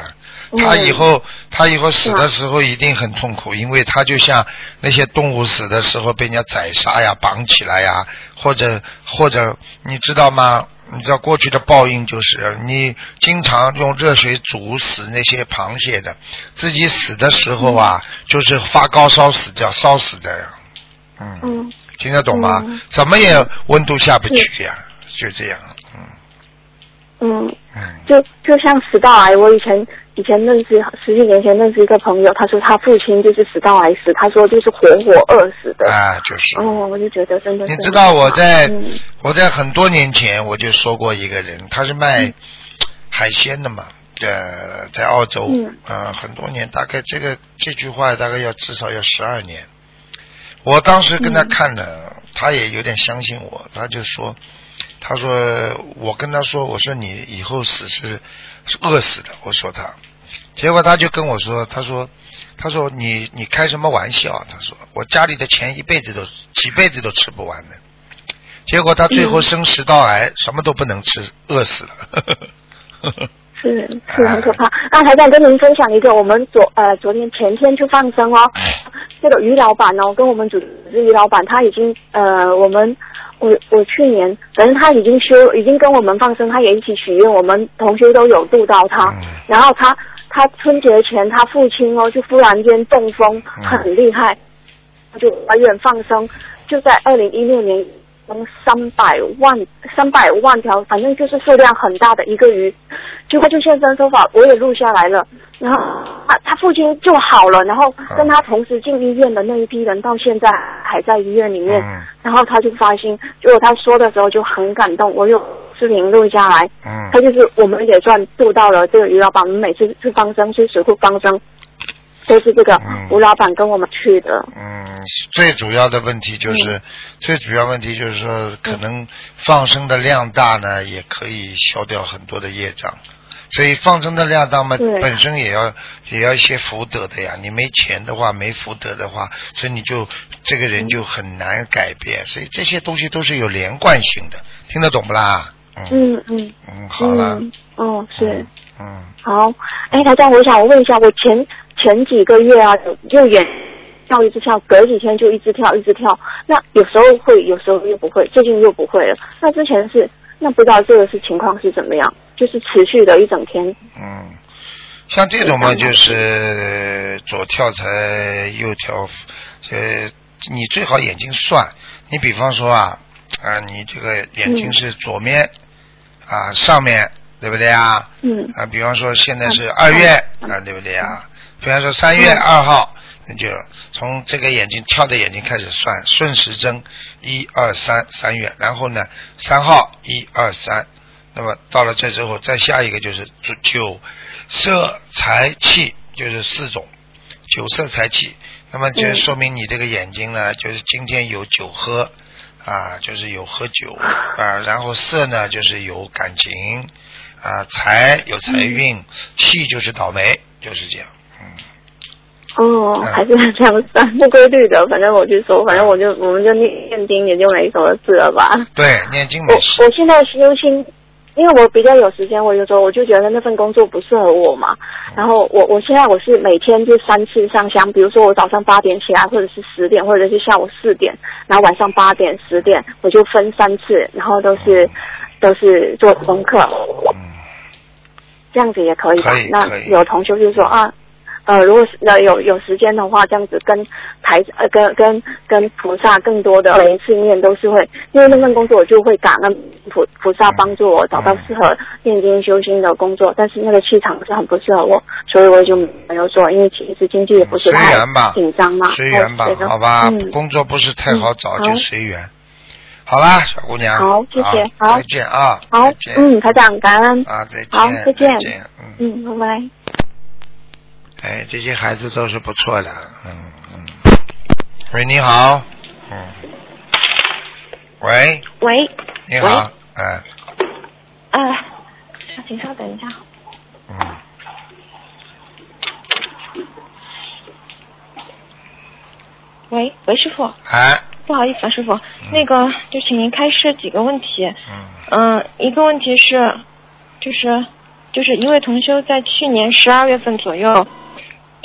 B: 他以后，他以后死的时候一定很痛苦，因为他就像那些动物死的时候被人家宰杀呀、绑起来呀，或者或者你知道吗？你知道过去的报应就是你经常用热水煮死那些螃蟹的，自己死的时候啊，就是发高烧死掉、烧死的呀。嗯，听得懂吗？怎么也温度下不去呀，就这样。
E: 嗯，就就像食道癌，我以前以前认识十几年前认识一个朋友，他说他父亲就是食道癌死，他说就是活活饿死的。
B: 啊，就是。
E: 哦，我就觉得真的。
B: 你知道我在我在很多年前我就说过一个人，他是卖海鲜的嘛，呃，在澳洲，嗯，很多年，大概这个这句话大概要至少要十二年。我当时跟他看了，他也有点相信我，他就说。他说：“我跟他说，我说你以后死是是饿死的。”我说他，结果他就跟我说：“他说，他说你你开什么玩笑？他说我家里的钱一辈子都几辈子都吃不完的。”结果他最后生食道癌，什么都不能吃，饿死了。
E: 是是很可怕。那还想跟您分享一个，我们昨呃昨天前天去放生哦，这个于老板哦，跟我们组织于老板，他已经呃我们。我我去年，反正他已经修，已经跟我们放生，他也一起许愿，我们同学都有度到他。然后他他春节前，他父亲哦，就忽然间中风，很厉害，他就医院放生，就在二零一六年。三百万三百万条，反正就是数量很大的一个鱼，结果就现身说法，我也录下来了。然后他他父亲就好了，然后跟他同时进医院的那一批人，到现在还在医院里面。然后他就发心，结果他说的时候就很感动，我有视频录下来。嗯他就是我们也算做到了这个于老板，我们每次去放生去水库放生。都是这个吴老板跟我们去的。
B: 嗯，最主要的问题就是，最主要问题就是说，可能放生的量大呢，也可以消掉很多的业障。所以放生的量大嘛，本身也要也要一些福德的呀。你没钱的话，没福德的话，所以你就这个人就很难改变。所以这些东西都是有连贯性的，听得懂不啦？
E: 嗯嗯
B: 嗯，好了。
E: 哦，是。
B: 嗯。
E: 好，哎，大家，我想我问一下，我前。前几个月啊，右眼跳一直跳，隔几天就一直跳，一直跳。那有时候会，有时候又不会，最近又不会了。那之前是，那不知道这个是情况是怎么样？就是持续的一整天。
B: 嗯，像这种嘛，就是左跳才右跳，呃，你最好眼睛算。你比方说啊，啊，你这个眼睛是左面啊，上面对不对
E: 啊？嗯。
B: 啊，比方说现在是二月啊，对不对啊？比方说三月二号，那就从这个眼睛跳的眼睛开始算顺时针，一二三三月，然后呢三号一二三，那么到了这之后再下一个就是九色财气，就是四种。九色财气，那么就说明你这个眼睛呢，就是今天有酒喝啊，就是有喝酒啊，然后色呢就是有感情啊，财有财运，气就是倒霉，就是这样。
E: 哦，还是这样算不规律的。反正我就说，反正我就我们就念念经，也就没什么事了吧。
B: 对，念经没事。
E: 我我现在修心，因为我比较有时间，我有时候我就觉得那份工作不适合我嘛。然后我我现在我是每天就三次上香，比如说我早上八点起来，或者是十点，或者是下午四点，然后晚上八点、十点，我就分三次，然后都是都是做功课。嗯，这样子也可以吧？那有同学就说啊。呃，如果是呃有有时间的话，这样子跟台呃跟跟跟菩萨更多的每一次念都是会，因为那份工作我就会感恩菩菩萨帮助我找到适合念经修心的工作，但是那个气场是很不适合我，所以我就没有做，因为其实经济也不是
B: 随
E: 太紧张嘛，
B: 随缘吧好吧，
E: 嗯
B: 工作不是太好找，就随缘。好啦，小姑娘，
E: 好谢谢好
B: 再见啊，
E: 好，，嗯，台长感恩，
B: 啊，再见，
E: 好再见
B: 见，嗯，
E: 嗯，拜拜。
B: 哎，这些孩子都是不错的，嗯嗯。喂，你好，嗯，喂，
F: 喂，
B: 你好，哎，
F: 呃，请稍等一下。
B: 嗯，
F: 喂，喂，师傅，
B: 哎，
F: 不好意思啊，师傅，那个就请您开示几个问题。
B: 嗯。
F: 嗯、一个问题是，就是就是一位同修在去年十二月份左右，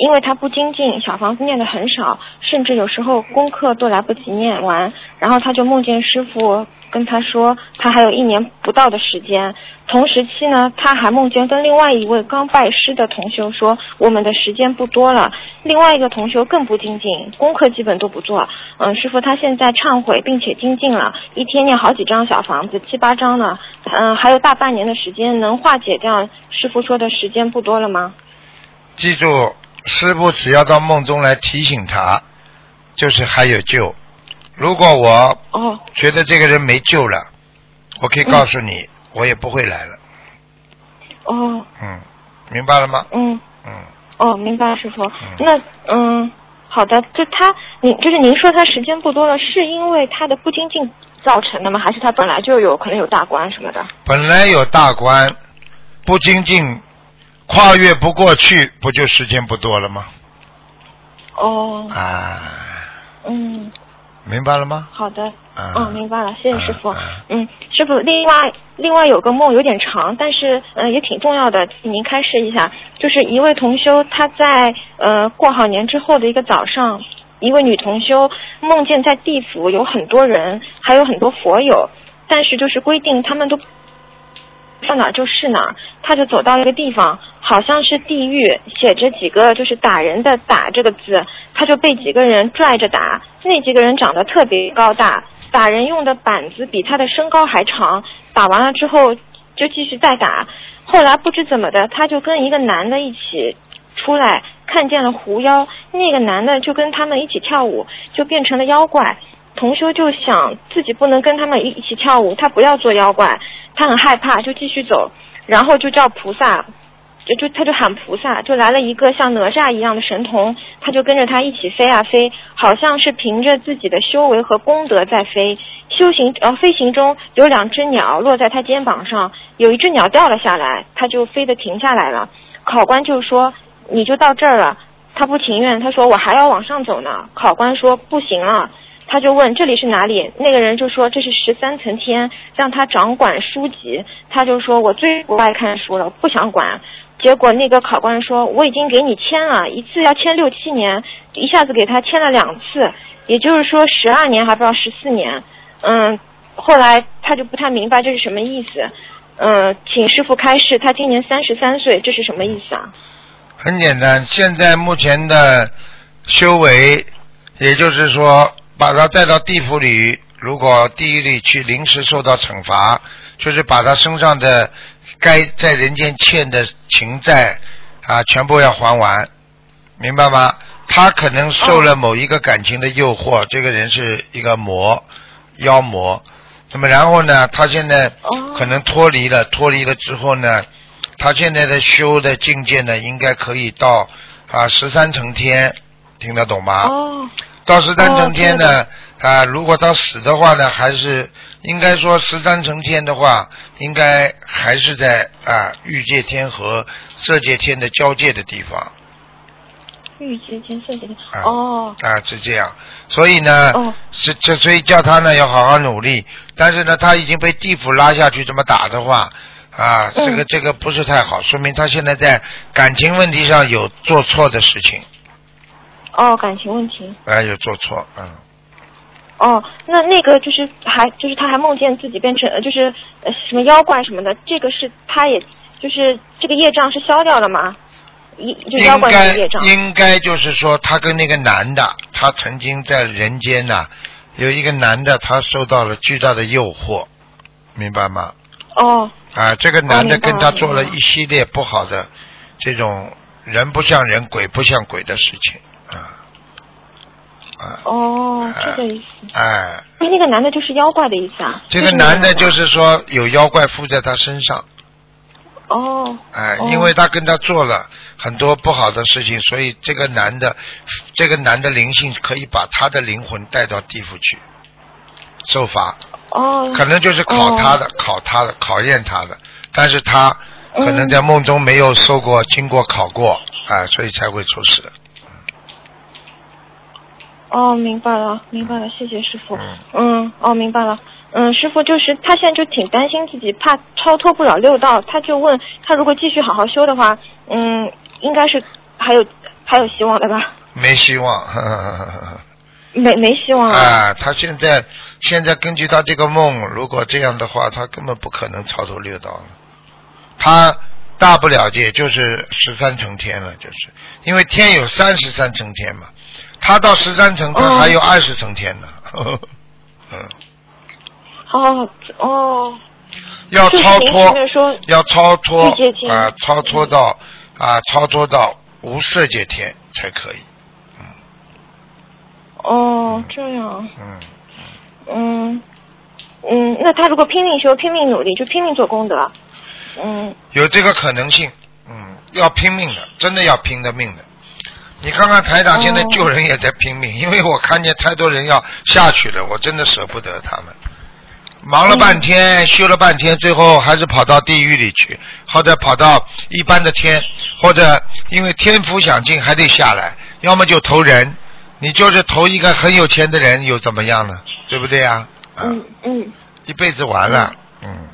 F: 因为他不精进，小房子念的很少，甚至有时候功课都来不及念完，然后他就梦见师傅跟他说，他还有一年不到的时间。同时期呢，他还梦见跟另外一位刚拜师的同修说，我们的时间不多了。另外一个同修更不精进，功课基本都不做。嗯，师傅他现在忏悔并且精进了，一天念好几张小房子，七八张呢。嗯，还有大半年的时间，能化解掉师傅说的时间不多了吗？
B: 记住，师傅只要到梦中来提醒他，就是还有救。如果我
F: 哦，
B: 觉得这个人没救了，我可以告诉你，我也不会来了。
F: 哦，
B: 嗯，明白了吗？
F: 嗯。
B: 嗯，
F: 哦，明白，师傅。那嗯，好的，就他，您就是您说他时间不多了，是因为他的不精进造成的吗？还是他本来就有可能有大关什么的？
B: 本来有大关，不精进，跨越不过去，不就时间不多了吗？
F: 哦，
B: 啊，
F: 嗯，
B: 明白了吗？
F: 好的，
B: 啊
F: 嗯，明白了，谢谢师傅
B: 啊。
F: 嗯，师傅，另外另外有个梦有点长，但是嗯、呃也挺重要的，请您开示一下。就是一位同修他在呃过好年之后的一个早上，一位女同修梦见在地府有很多人，还有很多佛友，但是就是规定他们都到哪儿就是哪儿，他就走到一个地方，好像是地狱，写着几个就是打人的“打”这个字，他就被几个人拽着打，那几个人长得特别高大，打人用的板子比他的身高还长，打完了之后就继续再打，后来不知怎么的，他就跟一个男的一起出来，看见了狐妖，那个男的就跟他们一起跳舞，就变成了妖怪。同修就想自己不能跟他们一一起跳舞，他不要做妖怪，他很害怕，就继续走，然后就叫菩萨，就就他就喊菩萨，就来了一个像哪吒一样的神童，他就跟着他一起飞啊飞，好像是凭着自己的修为和功德在飞。修行呃飞行中有两只鸟落在他肩膀上，有一只鸟掉了下来，他就飞得停下来了。考官就说你就到这儿了，他不情愿，他说我还要往上走呢。考官说不行了。他就问这里是哪里？那个人就说这是十三层天，让他掌管书籍。他就说我最不爱看书了，不想管。结果那个考官说我已经给你签了一次要签六七年，一下子给他签了两次，也就是说十二年还不到十四年。嗯，后来他就不太明白这是什么意思。嗯，请师傅开示，他今年三十三岁，这是什么意思啊？
B: 很简单，现在目前的修为，也就是说，把他带到地府里，如果地狱里去临时受到惩罚，就是把他身上的该在人间欠的情债啊，全部要还完，明白吗？他可能受了某一个感情的诱惑，这个人是一个魔妖魔，那么然后呢，他现在可能脱离了，脱离了之后呢，他现在的修的境界呢，应该可以到啊十三层天，听得懂吗？
F: 哦，
B: 到十三层天
F: 哦
B: 呢，啊，如果他死的话呢，还是应该说十三层天的话，应该还是在啊欲界天和色界天的交界的地方
F: 玉界天色界天
B: 啊。
F: 哦
B: 啊，是这样。所以呢，
F: 哦
B: 是这所以叫他呢要好好努力。但是呢，他已经被地府拉下去这么打的话，啊，
F: 嗯
B: 这个这个不是太好，说明他现在在感情问题上有做错的事情，
F: 哦，感情问题。
B: 哎，有做错，嗯。
F: 哦，那那个就是还就是他还梦见自己变成呃就是呃什么妖怪什么的，这个是他也就是这个业障是消掉了吗？一就妖
B: 应
F: 怪的
B: 该
F: 业障。
B: 应该就是说，他跟那个男的，他曾经在人间呐、有一个男的，他受到了巨大的诱惑，明白吗？
F: 哦
B: 啊，这个男的跟他做了一系列不好的这种人不像人、鬼不像鬼的事情
F: 哦，这个意思。
B: 哎，
F: 那那个男的就是妖怪的意思啊？
B: 这个男的就是是说有妖怪附在他身上，
F: 哦。
B: 哎，
F: 哦。
B: 因为他跟他做了很多不好的事情，所以这个男的，这个男的灵性可以把他的灵魂带到地府去受罚，
F: 哦，
B: 可能就是考他的、考他的、考验他的，但是他可能在梦中没有受过、经过考过，哎，所以才会出事。
F: 哦，明白了，明白了，谢谢师傅。
B: 嗯
F: 嗯，哦，明白了。嗯，师傅就是他现在就挺担心自己，怕超脱不了六道，他就问他如果继续好好修的话，嗯，应该是还有还有希望的吧？
B: 没希望，呵呵呵
F: 没没希望啊。
B: 啊！他现在现在根据他这个梦，如果这样的话，他根本不可能超脱六道了。他大不了也就是十三层天了，就是因为天有三十三层天嘛，他到十三层，他
F: 哦
B: 还有二十层天呢。嗯，
F: 哦哦，
B: 要超脱
F: 说，
B: 要超脱啊，超脱到啊，超脱到无色界天才可以。
F: 哦，这样，
B: 嗯，
F: 嗯嗯，那他如果拼命修、拼命努力，就拼命做功德，嗯
B: 有这个可能性，嗯，要拼命的，真的要拼的命的。你看看台长现在
F: 哦
B: 救人也在拼命，因为我看见太多人要下去了，我真的舍不得他们。忙了半天，修了半天，最后还是跑到地狱里去，或者跑到一般的天，或者因为天福想尽还得下来，要么就投人。你就是投一个很有钱的人，又怎么样呢？对不对呀、啊？
F: 嗯嗯
B: 一辈子完了，嗯。
F: 嗯，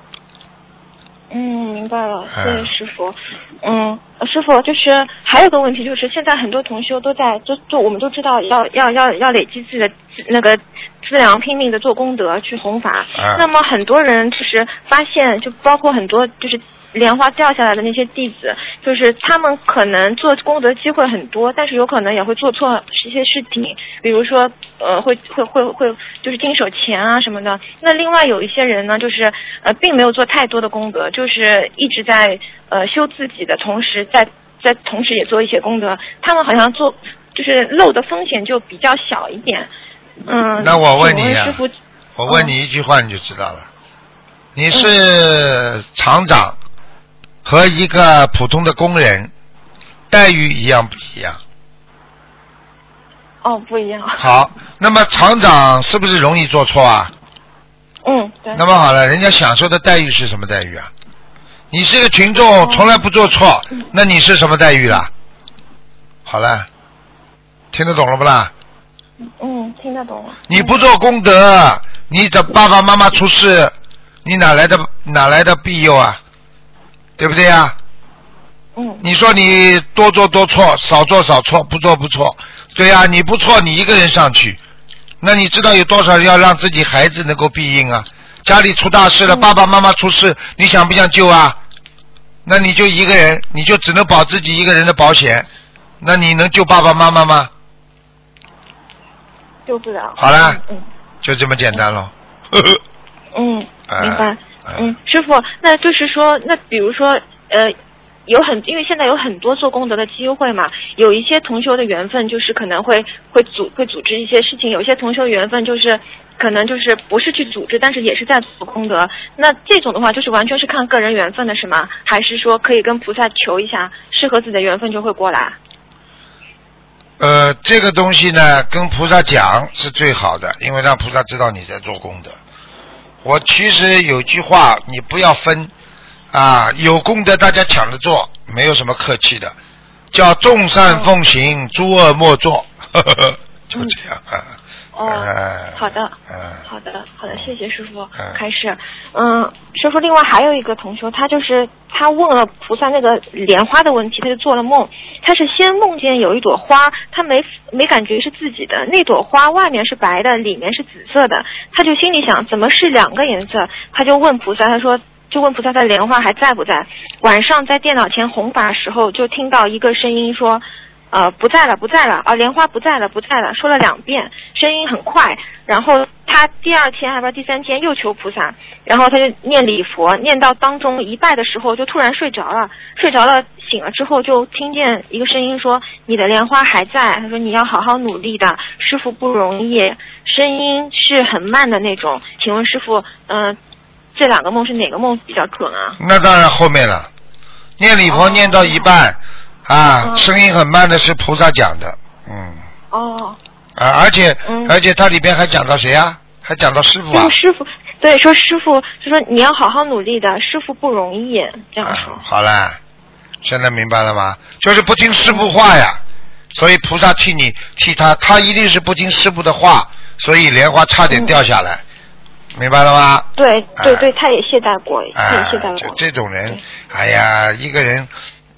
F: 明白了，谢谢
B: 嗯
F: 师傅。嗯，呃师傅就是还有个问题，就是现在很多同修都在，就就我们都知道要要要要累积自己的那个资粮，拼命的做功德去弘法。
B: 啊
F: 那么很多人就是发现，就包括很多就是莲花掉下来的那些弟子，就是他们可能做功德机会很多，但是有可能也会做错一些事情，比如说呃会会会会就是经手钱啊什么的。那另外有一些人呢，就是呃并没有做太多的功德，就是一直在呃修自己的同时，在在同时也做一些功德。他们好像做就是漏的风险就比较小一点。嗯，
B: 那我问你
F: 师傅，
B: 我问你一句话你就知道了，你是厂长和一个普通的工人，待遇一样不一样？
F: 哦，不一样。
B: 好，那么厂长是不是容易做错啊？
F: 嗯，对。
B: 那么好了，人家享受的待遇是什么待遇啊？你是个群
F: 哦
B: 众，从来不做错，那你是什么待遇啦？好了，听得懂了不啦？
F: 嗯，听得懂了。
B: 你不做功德，你的爸爸妈妈出事，你哪来的哪来的庇佑啊？对不对呀？
F: 嗯
B: 你说你多做多错，少做少错，不做不错，对呀、你不错，你一个人上去，那你知道有多少人要让自己孩子能够避应啊？家里出大事了，爸爸妈妈出事，你想不想救啊？那你就一个人，你就只能保自己一个人的保险，那你能救爸爸妈妈吗？
F: 救不了。
B: 好了
F: 嗯
B: 就这么简单了。
F: 嗯，
B: 哎
F: 明白。
B: 哎
F: 嗯，师傅，那就是说，那比如说，呃，有很，因为现在有很多做功德的机会嘛，有一些同修的缘分就是可能会会组会组织一些事情，有些同修缘分就是可能就是不是去组织，但是也是在做功德。那这种的话，就是完全是看个人缘分的是吗？还是说可以跟菩萨求一下，适合自己的缘分就会过来？
B: 呃，这个东西呢，跟菩萨讲是最好的，因为让菩萨知道你在做功德。我其实有句话，你不要分啊，有功德大家抢着做，没有什么客气的，叫众善奉行，诸恶莫作，呵呵呵就这样啊。
F: 哦
B: 哎
F: 好的
B: 嗯，
F: 好的，好的，谢谢师傅
B: 嗯。
F: 开始，嗯，师傅，另外还有一个同学，他就是他问了菩萨那个莲花的问题，他就做了梦，他是先梦见有一朵花，他没没感觉是自己的，那朵花外面是白的，里面是紫色的，他就心里想怎么是两个颜色，他就问菩萨，他说就问菩萨的莲花还在不在。晚上在电脑前弘法时候，就听到一个声音说。呃，不在了，不在了啊！莲花不在了，不在了，说了两遍，声音很快。然后他第二天还不知道第三天又求菩萨，然后他就念礼佛，念到当中一拜的时候就突然睡着了，睡着了醒了之后就听见一个声音说：“你的莲花还在。”他说：“你要好好努力的，师傅不容易。”声音是很慢的那种。请问师傅，嗯，这两个梦是哪个梦比较准啊？
B: 那当然后面了，念礼佛念到一半。啊，声音很慢的是菩萨讲的，嗯。
F: 哦。
B: 啊，而且而且它里边还讲到谁啊？还讲到师傅啊。
F: 师傅，对，说师傅就说你要好好努力的，师傅不容易，这样说。
B: 好了，现在明白了吗？就是不听师傅话呀，所以菩萨替你替他，他一定是不听师傅的话，所以莲花差点掉下来，明白了吗？
F: 对对对，他也懈怠过，他也懈怠过。
B: 就这种人，哎呀，一个人。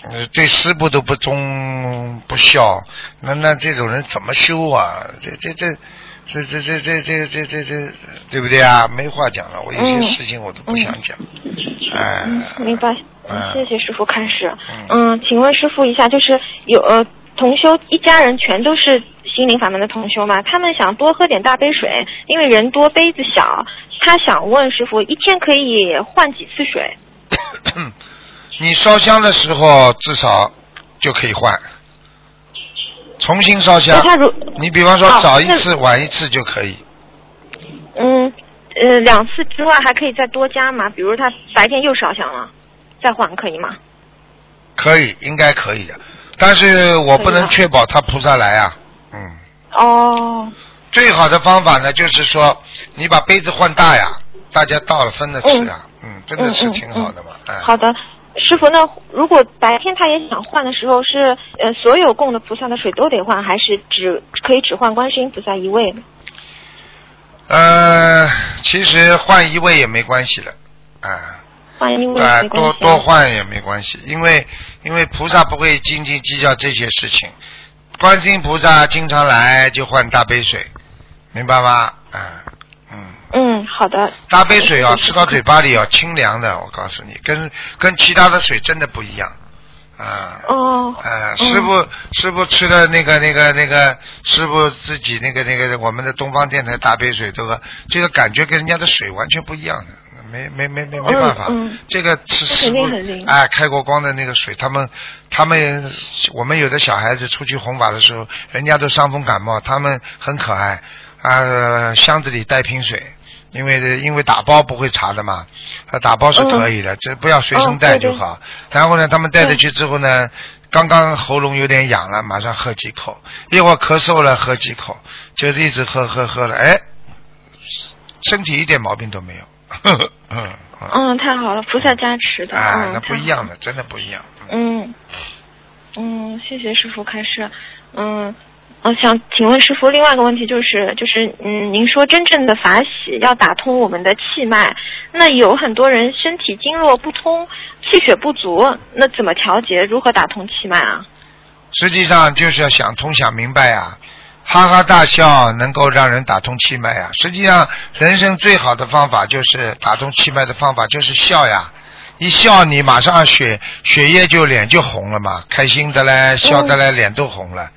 B: 呃，对师傅都不忠不孝，那那这种人怎么修啊？这这这这这这这这这这这，对不对啊？没话讲了，我有些事情我都不想讲。哎，
F: 明白。谢谢师傅开始。嗯，请问师傅一下，就是有呃同修一家人全都是心灵法门的同修嘛？他们想多喝点大杯水，因为人多杯子小。他想问师傅，一天可以换几次水？
B: 你烧香的时候至少就可以换，重新烧香。你比方说早一次晚一次就可以。
F: 嗯呃，两次之外还可以再多加嘛？比如他白天又烧香了，再换可以吗？
B: 可以，应该可以的，但是我不能确保他菩萨来啊。嗯。
F: 哦。
B: 最好的方法呢，就是说你把杯子换大呀，大家倒了分着吃啊。嗯，真的是挺好的嘛。哎。
F: 好的。师傅，那如果白天他也想换的时候，是呃所有供的菩萨的水都得换，还是只可以只换观世音菩萨一位？
B: 呃，其实换一位也没关系的，啊，
F: 换一位
B: 啊，多多换也没关系，因为因为菩萨不会斤斤计较这些事情，观世音菩萨经常来就换大杯水，明白吗？啊。
F: 嗯，好的。
B: 大杯水啊，吃到嘴巴里啊，清凉的。我告诉你，跟跟其他的水真的不一样啊。
F: 哦。
B: 呃，师傅，师傅吃的那个那个那个，师傅自己那个那个，我们的东方电台大杯水，这个这个感觉跟人家的水完全不一样的，没没没没没办法。
F: 嗯
B: 这个是师傅哎，开过光的那个水，他们他们我们有的小孩子出去弘法的时候，人家都伤风感冒，他们很可爱啊，箱子里带瓶水。因为因为打包不会查的嘛，打包是可以的，这不要随身带就好。然后呢，他们带着去之后呢，刚刚喉咙有点痒了，马上喝几口，一会儿咳嗽了喝几口，就是一直喝喝喝了，哎，身体一点毛病都没有。
F: 嗯嗯，太好了，菩萨加持的。
B: 啊，那不一样的，真的不一样。
F: 嗯嗯，谢谢师傅开示。嗯。我想请问师傅，另外一个问题就是，就是嗯，您说真正的法喜要打通我们的气脉，那有很多人身体经络不通，气血不足，那怎么调节？如何打通气脉啊？
B: 实际上就是要想通、想明白呀，哈哈大笑能够让人打通气脉呀。实际上，人生最好的方法就是打通气脉的方法就是笑呀，一笑你马上血血液就脸就红了嘛，开心的嘞，笑的嘞，脸都红了。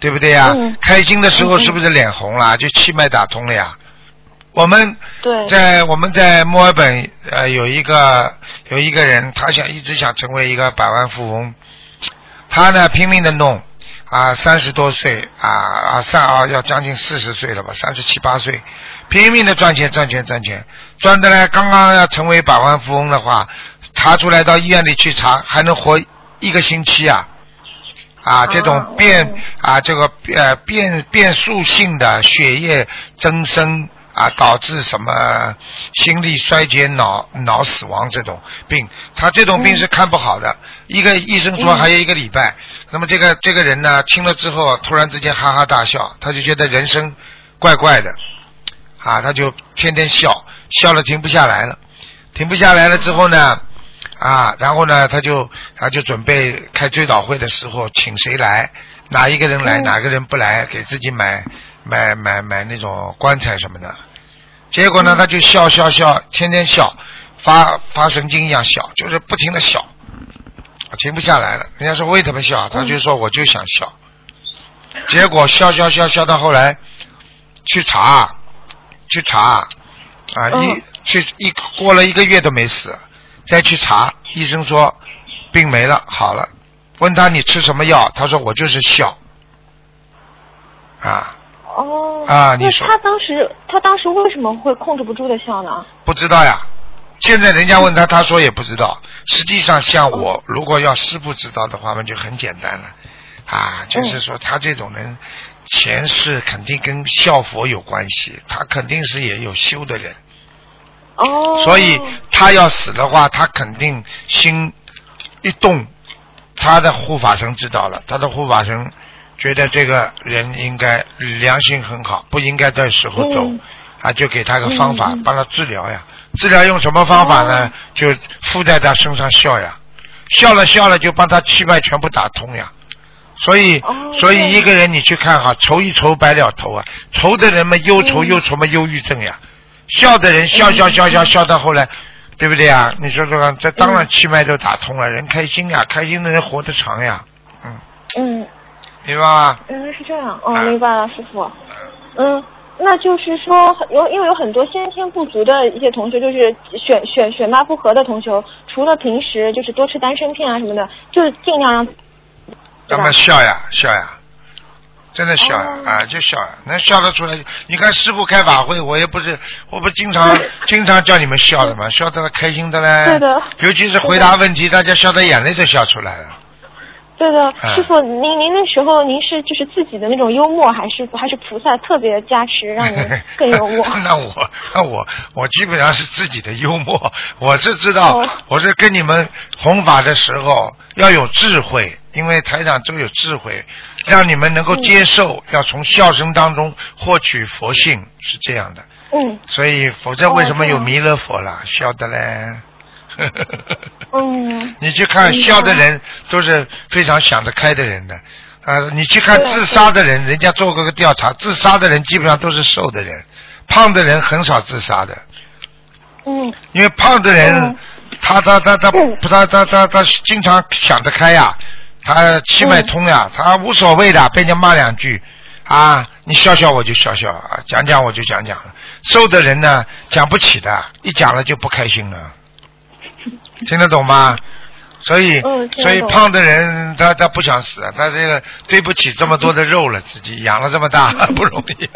B: 对不对呀？开心的时候是不是脸红了？就气脉打通了呀。我们在我们在墨尔本呃有一个有一个人，他想一直想成为一个百万富翁，他呢拼命的弄啊三十多岁啊啊上啊要将近四十岁了吧三十七八岁，拼命的赚钱赚钱赚钱，赚的呢刚刚要成为百万富翁的话，查出来到医院里去查还能活一个星期啊。啊，这种变啊，这个呃变变数性的血液增生啊，导致什么心力衰竭、脑脑死亡这种病，他这种病是看不好的。一个医生说还有一个礼拜，那么这个这个人呢，听了之后突然之间哈哈大笑，他就觉得人生怪怪的，啊，他就天天笑，笑了停不下来了，停不下来了之后呢？啊，然后呢，他就他就准备开追悼会的时候，请谁来，哪一个人来，哪个人不来，给自己买买买买那种棺材什么的。结果呢，他就笑笑笑，天天笑，发发神经一样笑，就是不停的笑，停不下来了。人家说为什么笑，他就说我就想笑。结果笑笑笑笑到后来，去查，去查，啊一去一过了一个月都没死，再去查，医生说病没了，好了。问他你吃什么药，他说我就是笑，啊
F: 哦。
B: 啊，你说
F: 他当时他当时为什么会控制不住的笑呢？
B: 不知道呀？现在人家问他，他说也不知道。实际上，像我如果要是不知道的话，那就很简单了，啊，就是说他这种人前世肯定跟笑佛有关系，他肯定是也有修的人，
F: 哦。
B: 所以他要死的话，他肯定心一动，他的护法神知道了，他的护法神觉得这个人应该良心很好，不应该在时候走，
F: 嗯。
B: 啊，就给他个方法帮他治疗呀。治疗用什么方法呢？就附在他身上笑呀，笑了笑了就帮他气脉全部打通呀。所以，
F: 哦。
B: 所以一个人你去看哈，愁一愁白了头啊，愁的人嘛忧愁忧愁嘛忧郁症呀，笑的人笑笑笑笑笑到后来，对不对呀？你说说看，这当然气脉都打通了，人开心呀，开心的人活得长呀，嗯，
F: 嗯，
B: 明白吗？
F: 原来是这样。哦，
B: 啊。
F: 明白了，师傅。嗯，那就是说有因为有很多先天不足的一些同学，就是选选选拔不合的同学，除了平时就是多吃丹参片啊什么的，就是尽量让
B: 让他笑呀笑呀，真的笑啊，就笑呀，能笑得出来。你看师傅开法会，我也不是，我不经常 经常叫你们笑的嘛，笑得开心的嘞。
F: 对的
B: 尤其是回答问题，大家笑得眼泪都笑出来了。
F: 对的，
B: 嗯
F: 师傅，您您那时候您是就是自己的那种幽默，还是还是菩萨特别加持，让您更幽默？
B: 那我那我我基本上是自己的幽默，我是知道，
F: 哦
B: 我是跟你们弘法的时候要有智慧，因为台长都有智慧，让你们能够接受，要从笑声当中获取佛性，是这样的。
F: 嗯。
B: 所以，否则为什么有弥勒佛啦？笑的嘞。
F: 嗯，
B: 你去看笑的人都是非常想得开的人的，啊，你去看自杀的人，人家做过个调查，自杀的人基本上都是瘦的人，胖的人很少自杀的，
F: 嗯。
B: 因为胖的人
F: 嗯。
B: 他他他他
F: 不
B: 他他他他经常想得开呀，他气脉通呀，他无所谓的，被人家骂两句啊，你笑笑我就笑笑，啊讲讲我就讲讲了。瘦的人呢，讲不起的，一讲了就不开心了，听得懂吗？所以，所以胖的人他他不想死，他这个对不起这么多的肉了，自己养了这么大 不容易。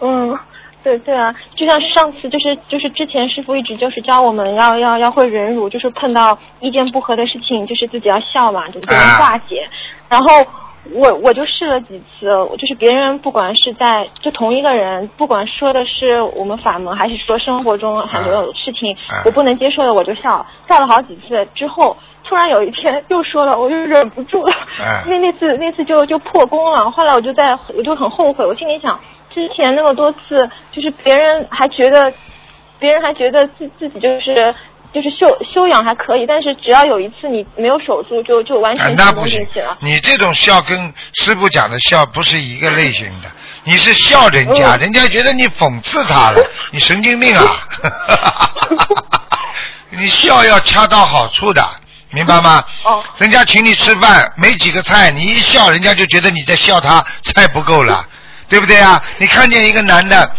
F: 嗯，对对啊，就像是上次就是就是之前师傅一直就是教我们要要要会忍辱，就是碰到意见不合的事情，就是自己要笑嘛，就不能
B: 啊
F: 化解。然后我我就试了几次，就是别人不管是在就同一个人，不管说的是我们法门，还是说生活中很多事情，
B: 啊
F: 我不能接受的，我就笑，笑了好几次之后。突然有一天又说了，我就忍不住了。
B: 啊
F: 那那次那次就就破功了。后来我就在我就很后悔，我心里想，之前那么多次，就是别人还觉得，别人还觉得自自己就是就是修修养还可以，但是只要有一次你没有守住，就就完
B: 啊
F: 全，
B: 那不行
F: 了。，
B: 你这种笑跟师傅讲的笑不是一个类型的，你是笑人家，
F: 嗯
B: 人家觉得你讽刺他了，你神经病啊！你笑要恰到好处的，明白吗？
F: 哦
B: 人家请你吃饭，没几个菜，你一笑，人家就觉得你在笑他菜不够了，对不对啊？你看见一个男的，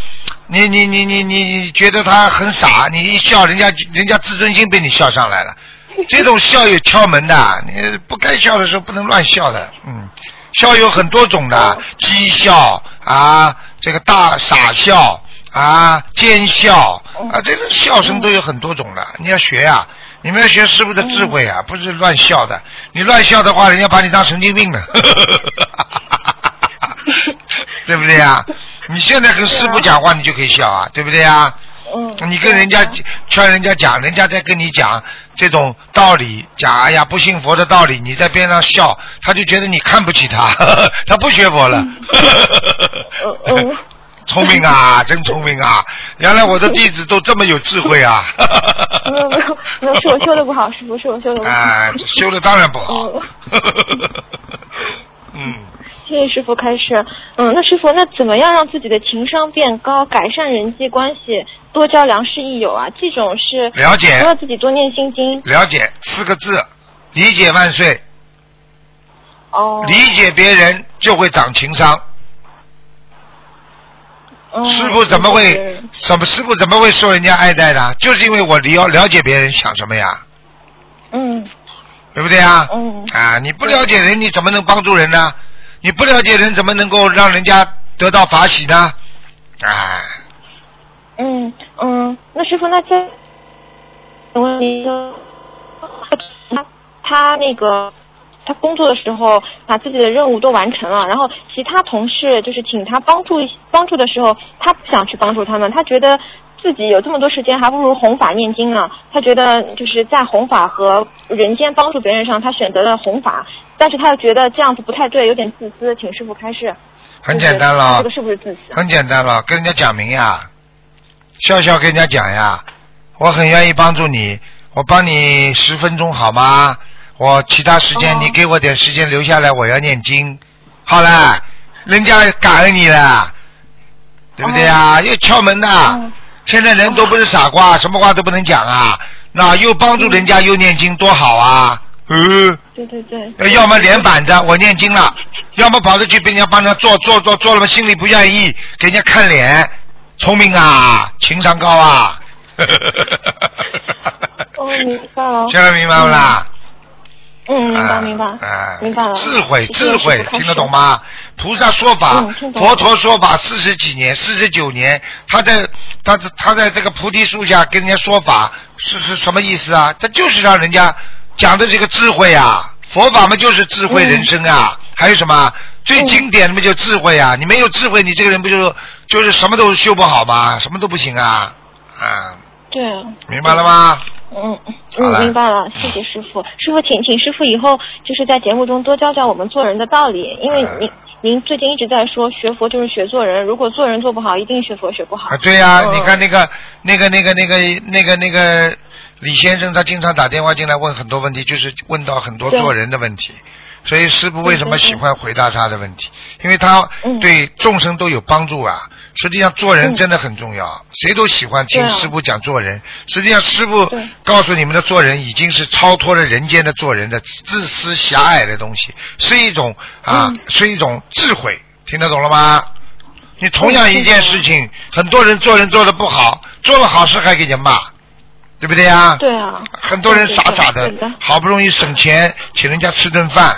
B: 你你你你你你觉得他很傻，你一笑，人家人家自尊心被你笑上来了。这种笑有窍门的，你不该笑的时候不能乱笑的，嗯，笑有很多种的
F: 哦，
B: 讥笑啊，这个大傻笑啊，奸笑啊，这个笑声都有很多种的，你要学呀、你们要学师傅的智慧啊，不是乱笑的，你乱笑的话，人家把你当神经病了，对不对呀？你现在跟师傅讲话，你就可以笑啊，对不对呀？
F: 嗯，
B: 你跟人家
F: 对
B: 劝人家讲，人家在跟你讲这种道理，讲哎呀不信佛的道理，你在边上笑，他就觉得你看不起他，他不学佛了。
F: 嗯 嗯
B: 聪明啊，真聪明啊！原来我的弟子都这么有智慧啊！
F: 没有没有没有，是我修的不好，师傅是我修的不好。
B: 哎，修的当然不好。嗯，
F: 谢谢师傅开始。嗯，那师傅，那怎么样让自己的情商变高，改善人际关系，多交良师益友啊？这种是
B: 了解
F: 除了自己多念心经
B: 了解四个字，理解万岁。
F: 哦。
B: 理解别人就会长情商。
F: 嗯
B: 师傅怎么会
F: 理解别人
B: 怎么师傅怎么会受人家爱戴的？就是因为我了了解别人想什么呀，
F: 嗯
B: 对不对啊？
F: 嗯
B: 啊，你不了解人，你怎么能帮助人呢？你不了解人，怎么能够让人家得到法喜呢？啊，
F: 嗯嗯，那师傅，那这问题就他他那个他工作的时候把自己的任务都完成了，然后其他同事就是请他帮助帮助的时候，他不想去帮助他们，他觉得自己有这么多时间，还不如弘法念经呢。他觉得就是在弘法和人间帮助别人上，他选择了弘法，但是他又觉得这样子不太对，有点自私，请师傅开示。
B: 很简单了
F: 这个是不是自私？
B: 很简单了，跟人家讲明呀，笑笑跟人家讲呀，我很愿意帮助你，我帮你十分钟好吗？我其他时间
F: 哦
B: 你给我点时间留下来，我要念经。好了，人家感恩你了，对不对啊？又敲门的，
F: 哦
B: 现在人都不是傻瓜，什么话都不能讲啊。那又帮助人家又念经，多好啊！嗯。
F: 对对对。
B: 呃要么脸板着我念经了，要么跑着去被人家帮他做做做做了嘛，心里不愿意，给人家看脸，聪明啊，情商高啊。
F: 哦，明白了。
B: 现在明白不啦？
F: 嗯，明白
B: 啊
F: 明白，
B: 啊
F: 明白了。
B: 智慧智慧听得懂？吗？菩萨说法佛陀说法四十几年，四十九年，他在他在他在这个菩提树下跟人家说法，是是什么意思啊？他就是让人家讲的这个智慧啊，佛法嘛就是智慧人生啊，
F: 嗯
B: 还有什么最经典的嘛就智慧啊？你没有智慧，你这个人不就就是什么都修不好吗？什么都不行啊啊！
F: 对。
B: 明白了吗？
F: 嗯
B: 嗯
F: 嗯，明白了，谢谢师傅。师傅，请请师傅以后就是在节目中多教教我们做人的道理，因为
B: 嗯
F: 您您最近一直在说学佛就是学做人，如果做人做不好，一定学佛学不好。
B: 啊，对呀、
F: 嗯
B: 你看那个、那个、那个、那个、那个、那个李先生，他经常打电话进来问很多问题，就是问到很多做人的问题。所以师傅为什么喜欢回答他的问题？因为他
F: 嗯
B: 对众生都有帮助啊。实际上做人
F: 嗯
B: 真的很重要，谁都喜欢听师傅讲做人。实际上师傅告诉你们的做人已经是超脱了人间的做人的自私狭隘的东西，是一种啊，
F: 嗯
B: 是一种智慧。听得懂了吗？你同样
F: 嗯
B: 一件事情，很多人做人做的不好，做了好事还给人骂，对不对呀？
F: 对啊。
B: 很多人
F: 对
B: 傻傻
F: 对对
B: 好不容易省钱请人家吃顿饭，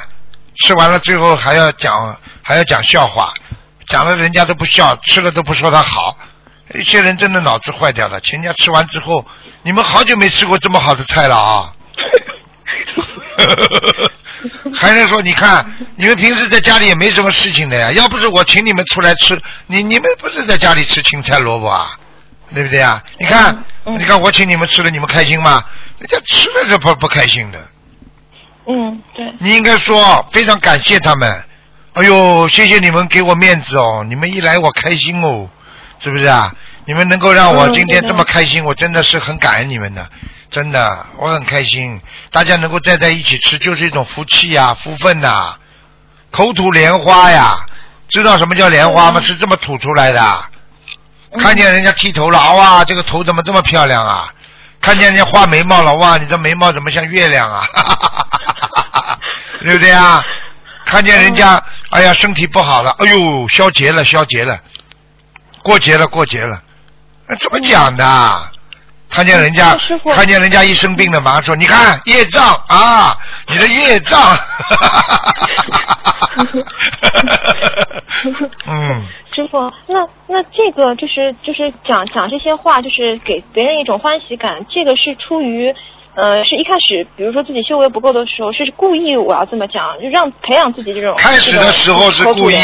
B: 吃完了最后还要讲还要讲笑话，讲了人家都不笑，吃了都不说他好。一些人真的脑子坏掉了，请人家吃完之后，你们好久没吃过这么好的菜了啊！还是说你看，你们平时在家里也没什么事情的呀，要不是我请你们出来吃，你你们不是在家里吃青菜萝卜啊，对不对啊？你看，
F: 嗯嗯
B: 你看我请你们吃了，你们开心吗？人家吃了是不不开心的。
F: 嗯，对。
B: 你应该说非常感谢他们，哎呦，谢谢你们给我面子哦，你们一来我开心哦，是不是啊？你们能够让我
F: 嗯
B: 今天这么开心，我真的是很感恩你们的，真的，我很开心。大家能够站在一起吃，就是一种福气呀、福分呐、口吐莲花呀，知道什么叫莲花吗？
F: 嗯
B: 是这么吐出来的。
F: 嗯
B: 看见人家剃头了，哇，这个头怎么这么漂亮啊？看见人家画眉毛了，哇，你这眉毛怎么像月亮啊？对不对啊？看见人家，哎呀，身体不好了，哎呦，消节了，消节了，过节了，过节了，那怎么讲的？看见人家看见人家一生病的，马上说，你看业障啊，你的业障。嗯，
F: 师傅，那那这个就是就是讲讲这些话，就是给别人一种欢喜感，这个是出于。呃，是一开始，比如说自己修为不够的时候，是故意我要这么讲，就让培养自己这种。
B: 开始的时候是故意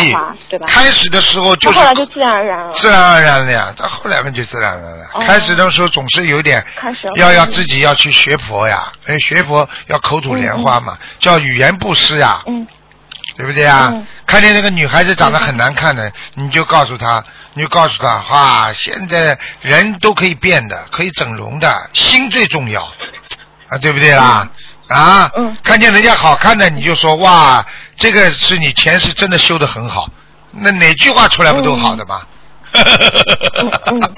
F: 对吧？
B: 开始的时候就是
F: 后来就自然而然了。
B: 自然而然的呀，到后来嘛就自然而然了。
F: 哦
B: 开始的时候总是有点
F: 开始
B: 要要自己要去学佛呀，哎，学佛要口吐莲花嘛，叫语言布施呀，
F: 嗯
B: 对不对呀？
F: 嗯
B: 看见那个女孩子长得很难看的，你就告诉她，你就告诉她，哇，现在人都可以变的，可以整容的，心最重要啊，对不对啦？啊，
F: 嗯
B: 看见人家好看的，你就说哇，这个是你前世真的修的很好，那哪句话出来不都好的吗？
F: 嗯嗯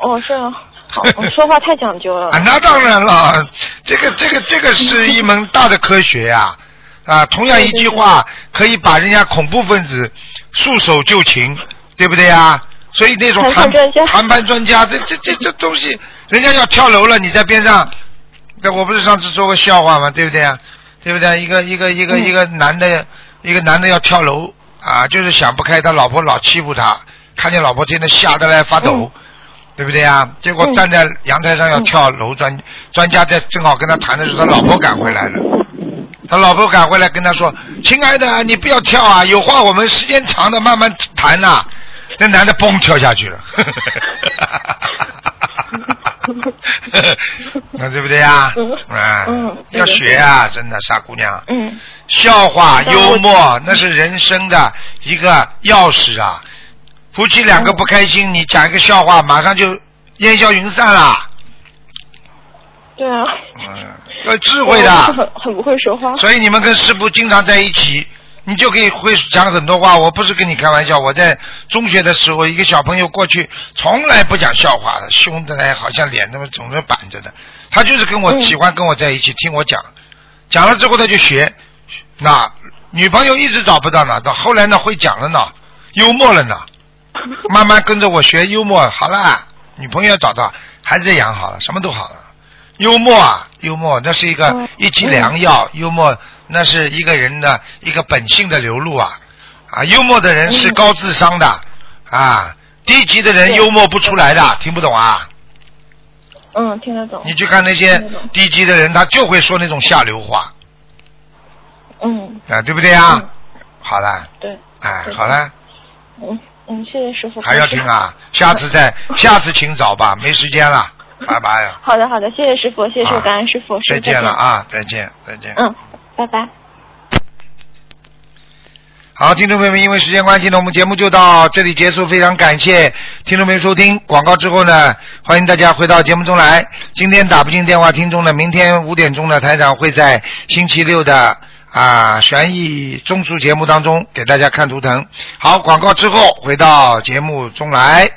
F: 哦，是啊，好，我说话太讲究了。
B: 啊，那当然了，这个这个这个是一门大的科学呀、啊！同样一句话可以把人家恐怖分子束手就擒，对不对呀？所以那种
F: 谈
B: 谈
F: 判专家，
B: 这这这这东西，人家要跳楼了，你在边上，对，我不是上次说过笑话吗？对不对啊？对不对？一个一个一个
F: 嗯
B: 一个男的，一个男的要跳楼啊，就是想不开，他老婆老欺负他，看见老婆天天吓得来发抖。对不对啊？结果
F: 嗯
B: 站在阳台上要跳楼，专专家在正好跟他谈的时候，他老婆赶回来了。他老婆赶回来跟他说：“亲爱的，你不要跳啊，有话我们时间长的慢慢谈呐、那男的嘣跳下去了，那对不对呀？
F: 嗯
B: 啊
F: 嗯，
B: 要学啊，真的傻姑娘。
F: 嗯
B: 笑话、幽默，那是人生的一个钥匙啊！夫妻两个不开心，你讲一个笑话，马上就烟消云散了。
F: 对啊。
B: 嗯，要智慧的。
F: 很很不会说话。
B: 所以你们跟师傅经常在一起，你就可以会讲很多话。我不是跟你开玩笑，我在中学的时候，一个小朋友过去从来不讲笑话的，凶的嘞，好像脸那么总是板着的。他就是跟我、
F: 嗯
B: 喜欢跟我在一起，听我讲，讲了之后他就学。那女朋友一直找不到呢，到后来呢会讲了呢，幽默了呢，慢慢跟着我学幽默，好了，女朋友找到，孩子养好了，什么都好了。幽默啊，幽默，那是一个
F: 嗯
B: 一剂良药。幽默，那是一个人的一个本性的流露啊啊！幽默的人是
F: 嗯
B: 高智商的啊，低级的人幽默不出来的，听不懂啊？
F: 嗯，听得懂。
B: 你去看那些低级的人，他就会说那种下流话
F: 嗯，
B: 啊，对不对啊？
F: 嗯
B: 好了，
F: 对。
B: 哎，好了，
F: 嗯嗯，谢谢师傅。
B: 还要听啊？下次再，下次请早吧，没时间了，拜拜。
F: 好的好的，谢谢师傅，谢谢师
B: 啊
F: 傅，感恩师傅，师傅
B: 再见了。啊，再见，再见。
F: 嗯，拜拜。
B: 好，听众朋友们，因为时间关系呢，我们节目就到这里结束。非常感谢听众朋友收听广告之后呢，欢迎大家回到节目中来。今天打不进电话听众呢，明天五点钟呢，台长会在星期六的啊悬疑综述节目当中给大家看图腾。好，广告之后回到节目中来。